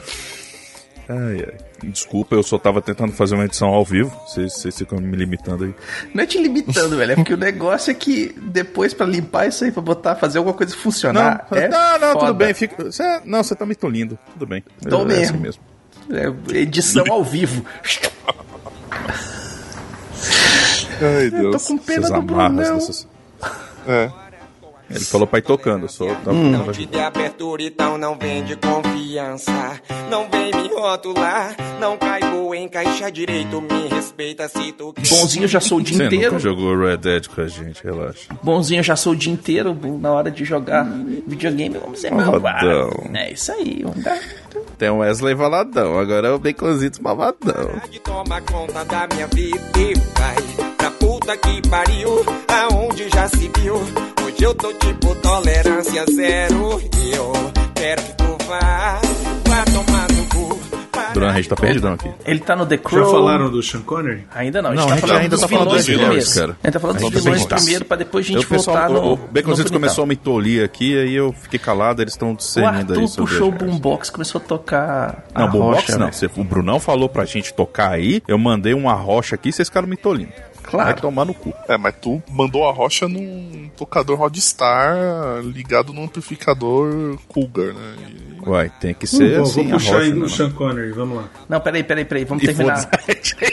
Ai, ai. Desculpa, eu só tava tentando fazer uma edição ao vivo. Vocês ficam me limitando aí. Não é te limitando, velho. É porque o negócio é que depois pra limpar isso aí, pra botar, fazer alguma coisa funcionar. Não, é não, não, tudo bem. Fica... Cê- não, você tá me tolindo. Tudo bem. Tô é mesmo. assim mesmo. É edição ao vivo. [laughs] Ai, Deus. tô com pena Essas do amarras Brunão. dessas- É. Ele falou pra ir tocando, eu só tava Não te dê abertura, então não vem de confiança. Não vem me rotular, não caibo em caixa direito. Me respeita se tu. Bonzinho eu já sou o dia Você inteiro. nunca jogou Red Dead com a gente, relaxa. Bonzinho eu já sou o dia inteiro. Na hora de jogar videogame, vamos ser malvados. É isso aí, vamos dar. Tem o Wesley Valadão, agora é o Baconzitos Malvadão. Toma conta da minha vida e vai pra puta que pariu, aonde já se viu. Hoje eu tô tipo tolerância zero. E eu quero que tu vá, vá tomar no cu. Bruno, a gente tá perdidão aqui. Ele tá no The Já Crow. falaram do Sean Connery? Ainda não, a Não, gente a tá gente falando ainda tá falando dos vilões, primeiro. cara. A gente tá falando dos A gente vilões tá- primeiro pra depois a gente o pessoal, voltar no. o, o Baconzitos começou a me tolir aqui, aí eu fiquei calado, eles estão O discernindo aí Arthur sobre puxou o boombox começou a tocar. a Não, boombox rocha, não. né? O Brunão falou pra gente tocar aí, eu mandei uma rocha aqui, vocês ficaram me tolindo. Claro. Vai tomar no cu. É, mas tu mandou a rocha num tocador Rodstar ligado num amplificador Cougar, né? E- Uai, tem que ser Vou, assim vou a puxar rocha, aí né, o não? Sean Connery, vamos lá. Não, peraí, peraí, peraí. Vamos E terminar. [laughs]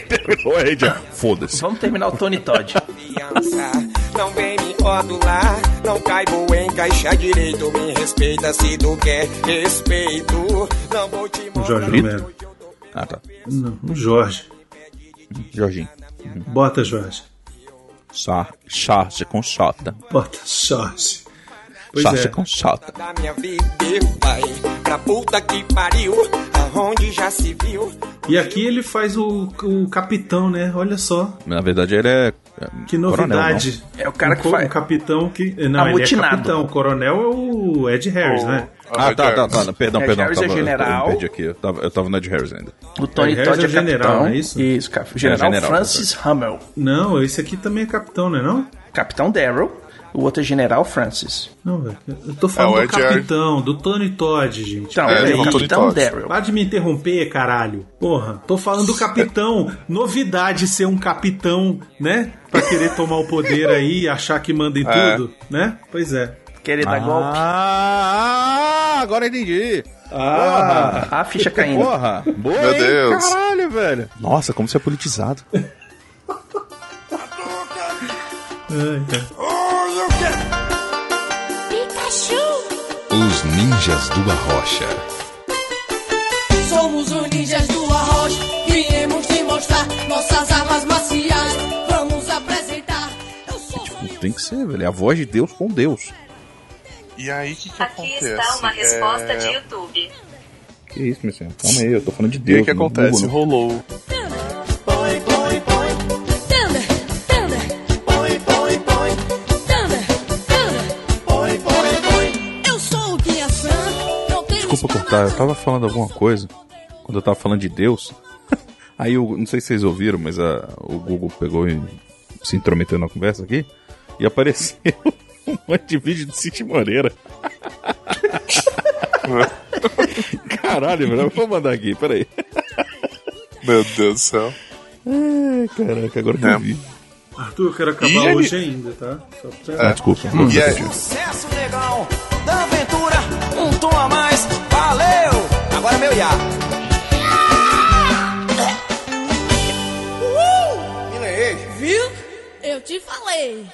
Terminou aí já. Foda-se. Vamos terminar o Tony Todd. [laughs] Não vem me não caibo em caixa direito. Me respeita se tu quer respeito. Não vou te O Jorge Brito? Romero. Ah, tá. Não, o Jorge. Jorginho. Bota Jorge. Char Charge com Xota. Bota Jorge. Pois Charge é. com Xota. da minha vida e vai pra puta que pariu, aonde já se viu. E aqui ele faz o, o capitão, né? Olha só. Na verdade, ele é. É Que coronel, novidade. É o cara Um que faz- um capitão que. Não, ele é capitão. O coronel é o Ed Harris, O- né? Ah, tá, tá, tá. Perdão, Ed perdão. Harris é tava, general. Eu, perdi aqui. Eu tava, eu tava no Ed Harris ainda. O Tony Todd é, é general, capitão. não é isso? Isso, cara. General, general, Francis Hummel. Não, esse aqui também é capitão, né? Não? Capitão Daryl. O outro é General Francis. Não, velho. Eu tô falando É, do capitão, do Tony Todd, gente. Então, É, ele é o Capitão Todd. Daryl. Para de me interromper, caralho. Porra, tô falando do capitão. Novidade ser um capitão, né? Pra querer tomar o poder aí e achar que manda em É. tudo, né? Pois é. Querer dar golpe. Ah, agora entendi. Ah, A ficha caindo. Porra, boa, Meu hein? Deus. Caralho, velho. Nossa, como você é politizado. [laughs] Os Ninjas do Arrocha. Somos os ninjas do arroz, viemos te mostrar nossas armas marciais. Vamos apresentar. Eu sou Tem que ser, velho. É a voz de Deus com Deus. E aí, o que, que Aqui acontece? está uma resposta É, de YouTube. Que isso, meu senhor? Calma aí, eu tô falando de O Deus. que, que não acontece? Google. Rolou. Desculpa cortar, eu tava falando alguma coisa quando eu tava falando de Deus. [laughs] Aí eu não sei se vocês ouviram, mas a, o Google pegou e se intrometeu na conversa aqui e apareceu [laughs] um monte de vídeo de City Moreira. [laughs] Caralho, velho, eu vou mandar aqui, peraí. Meu Deus do céu. Ai, caraca, agora que É. eu vi. Arthur, eu quero acabar E ele- hoje ainda, tá? Só pra... Ah, desculpa. E é, Sucesso legal da aventura, um tom a mais, valeu! Agora é meu Iá. Uhul! Viu? Eu te falei.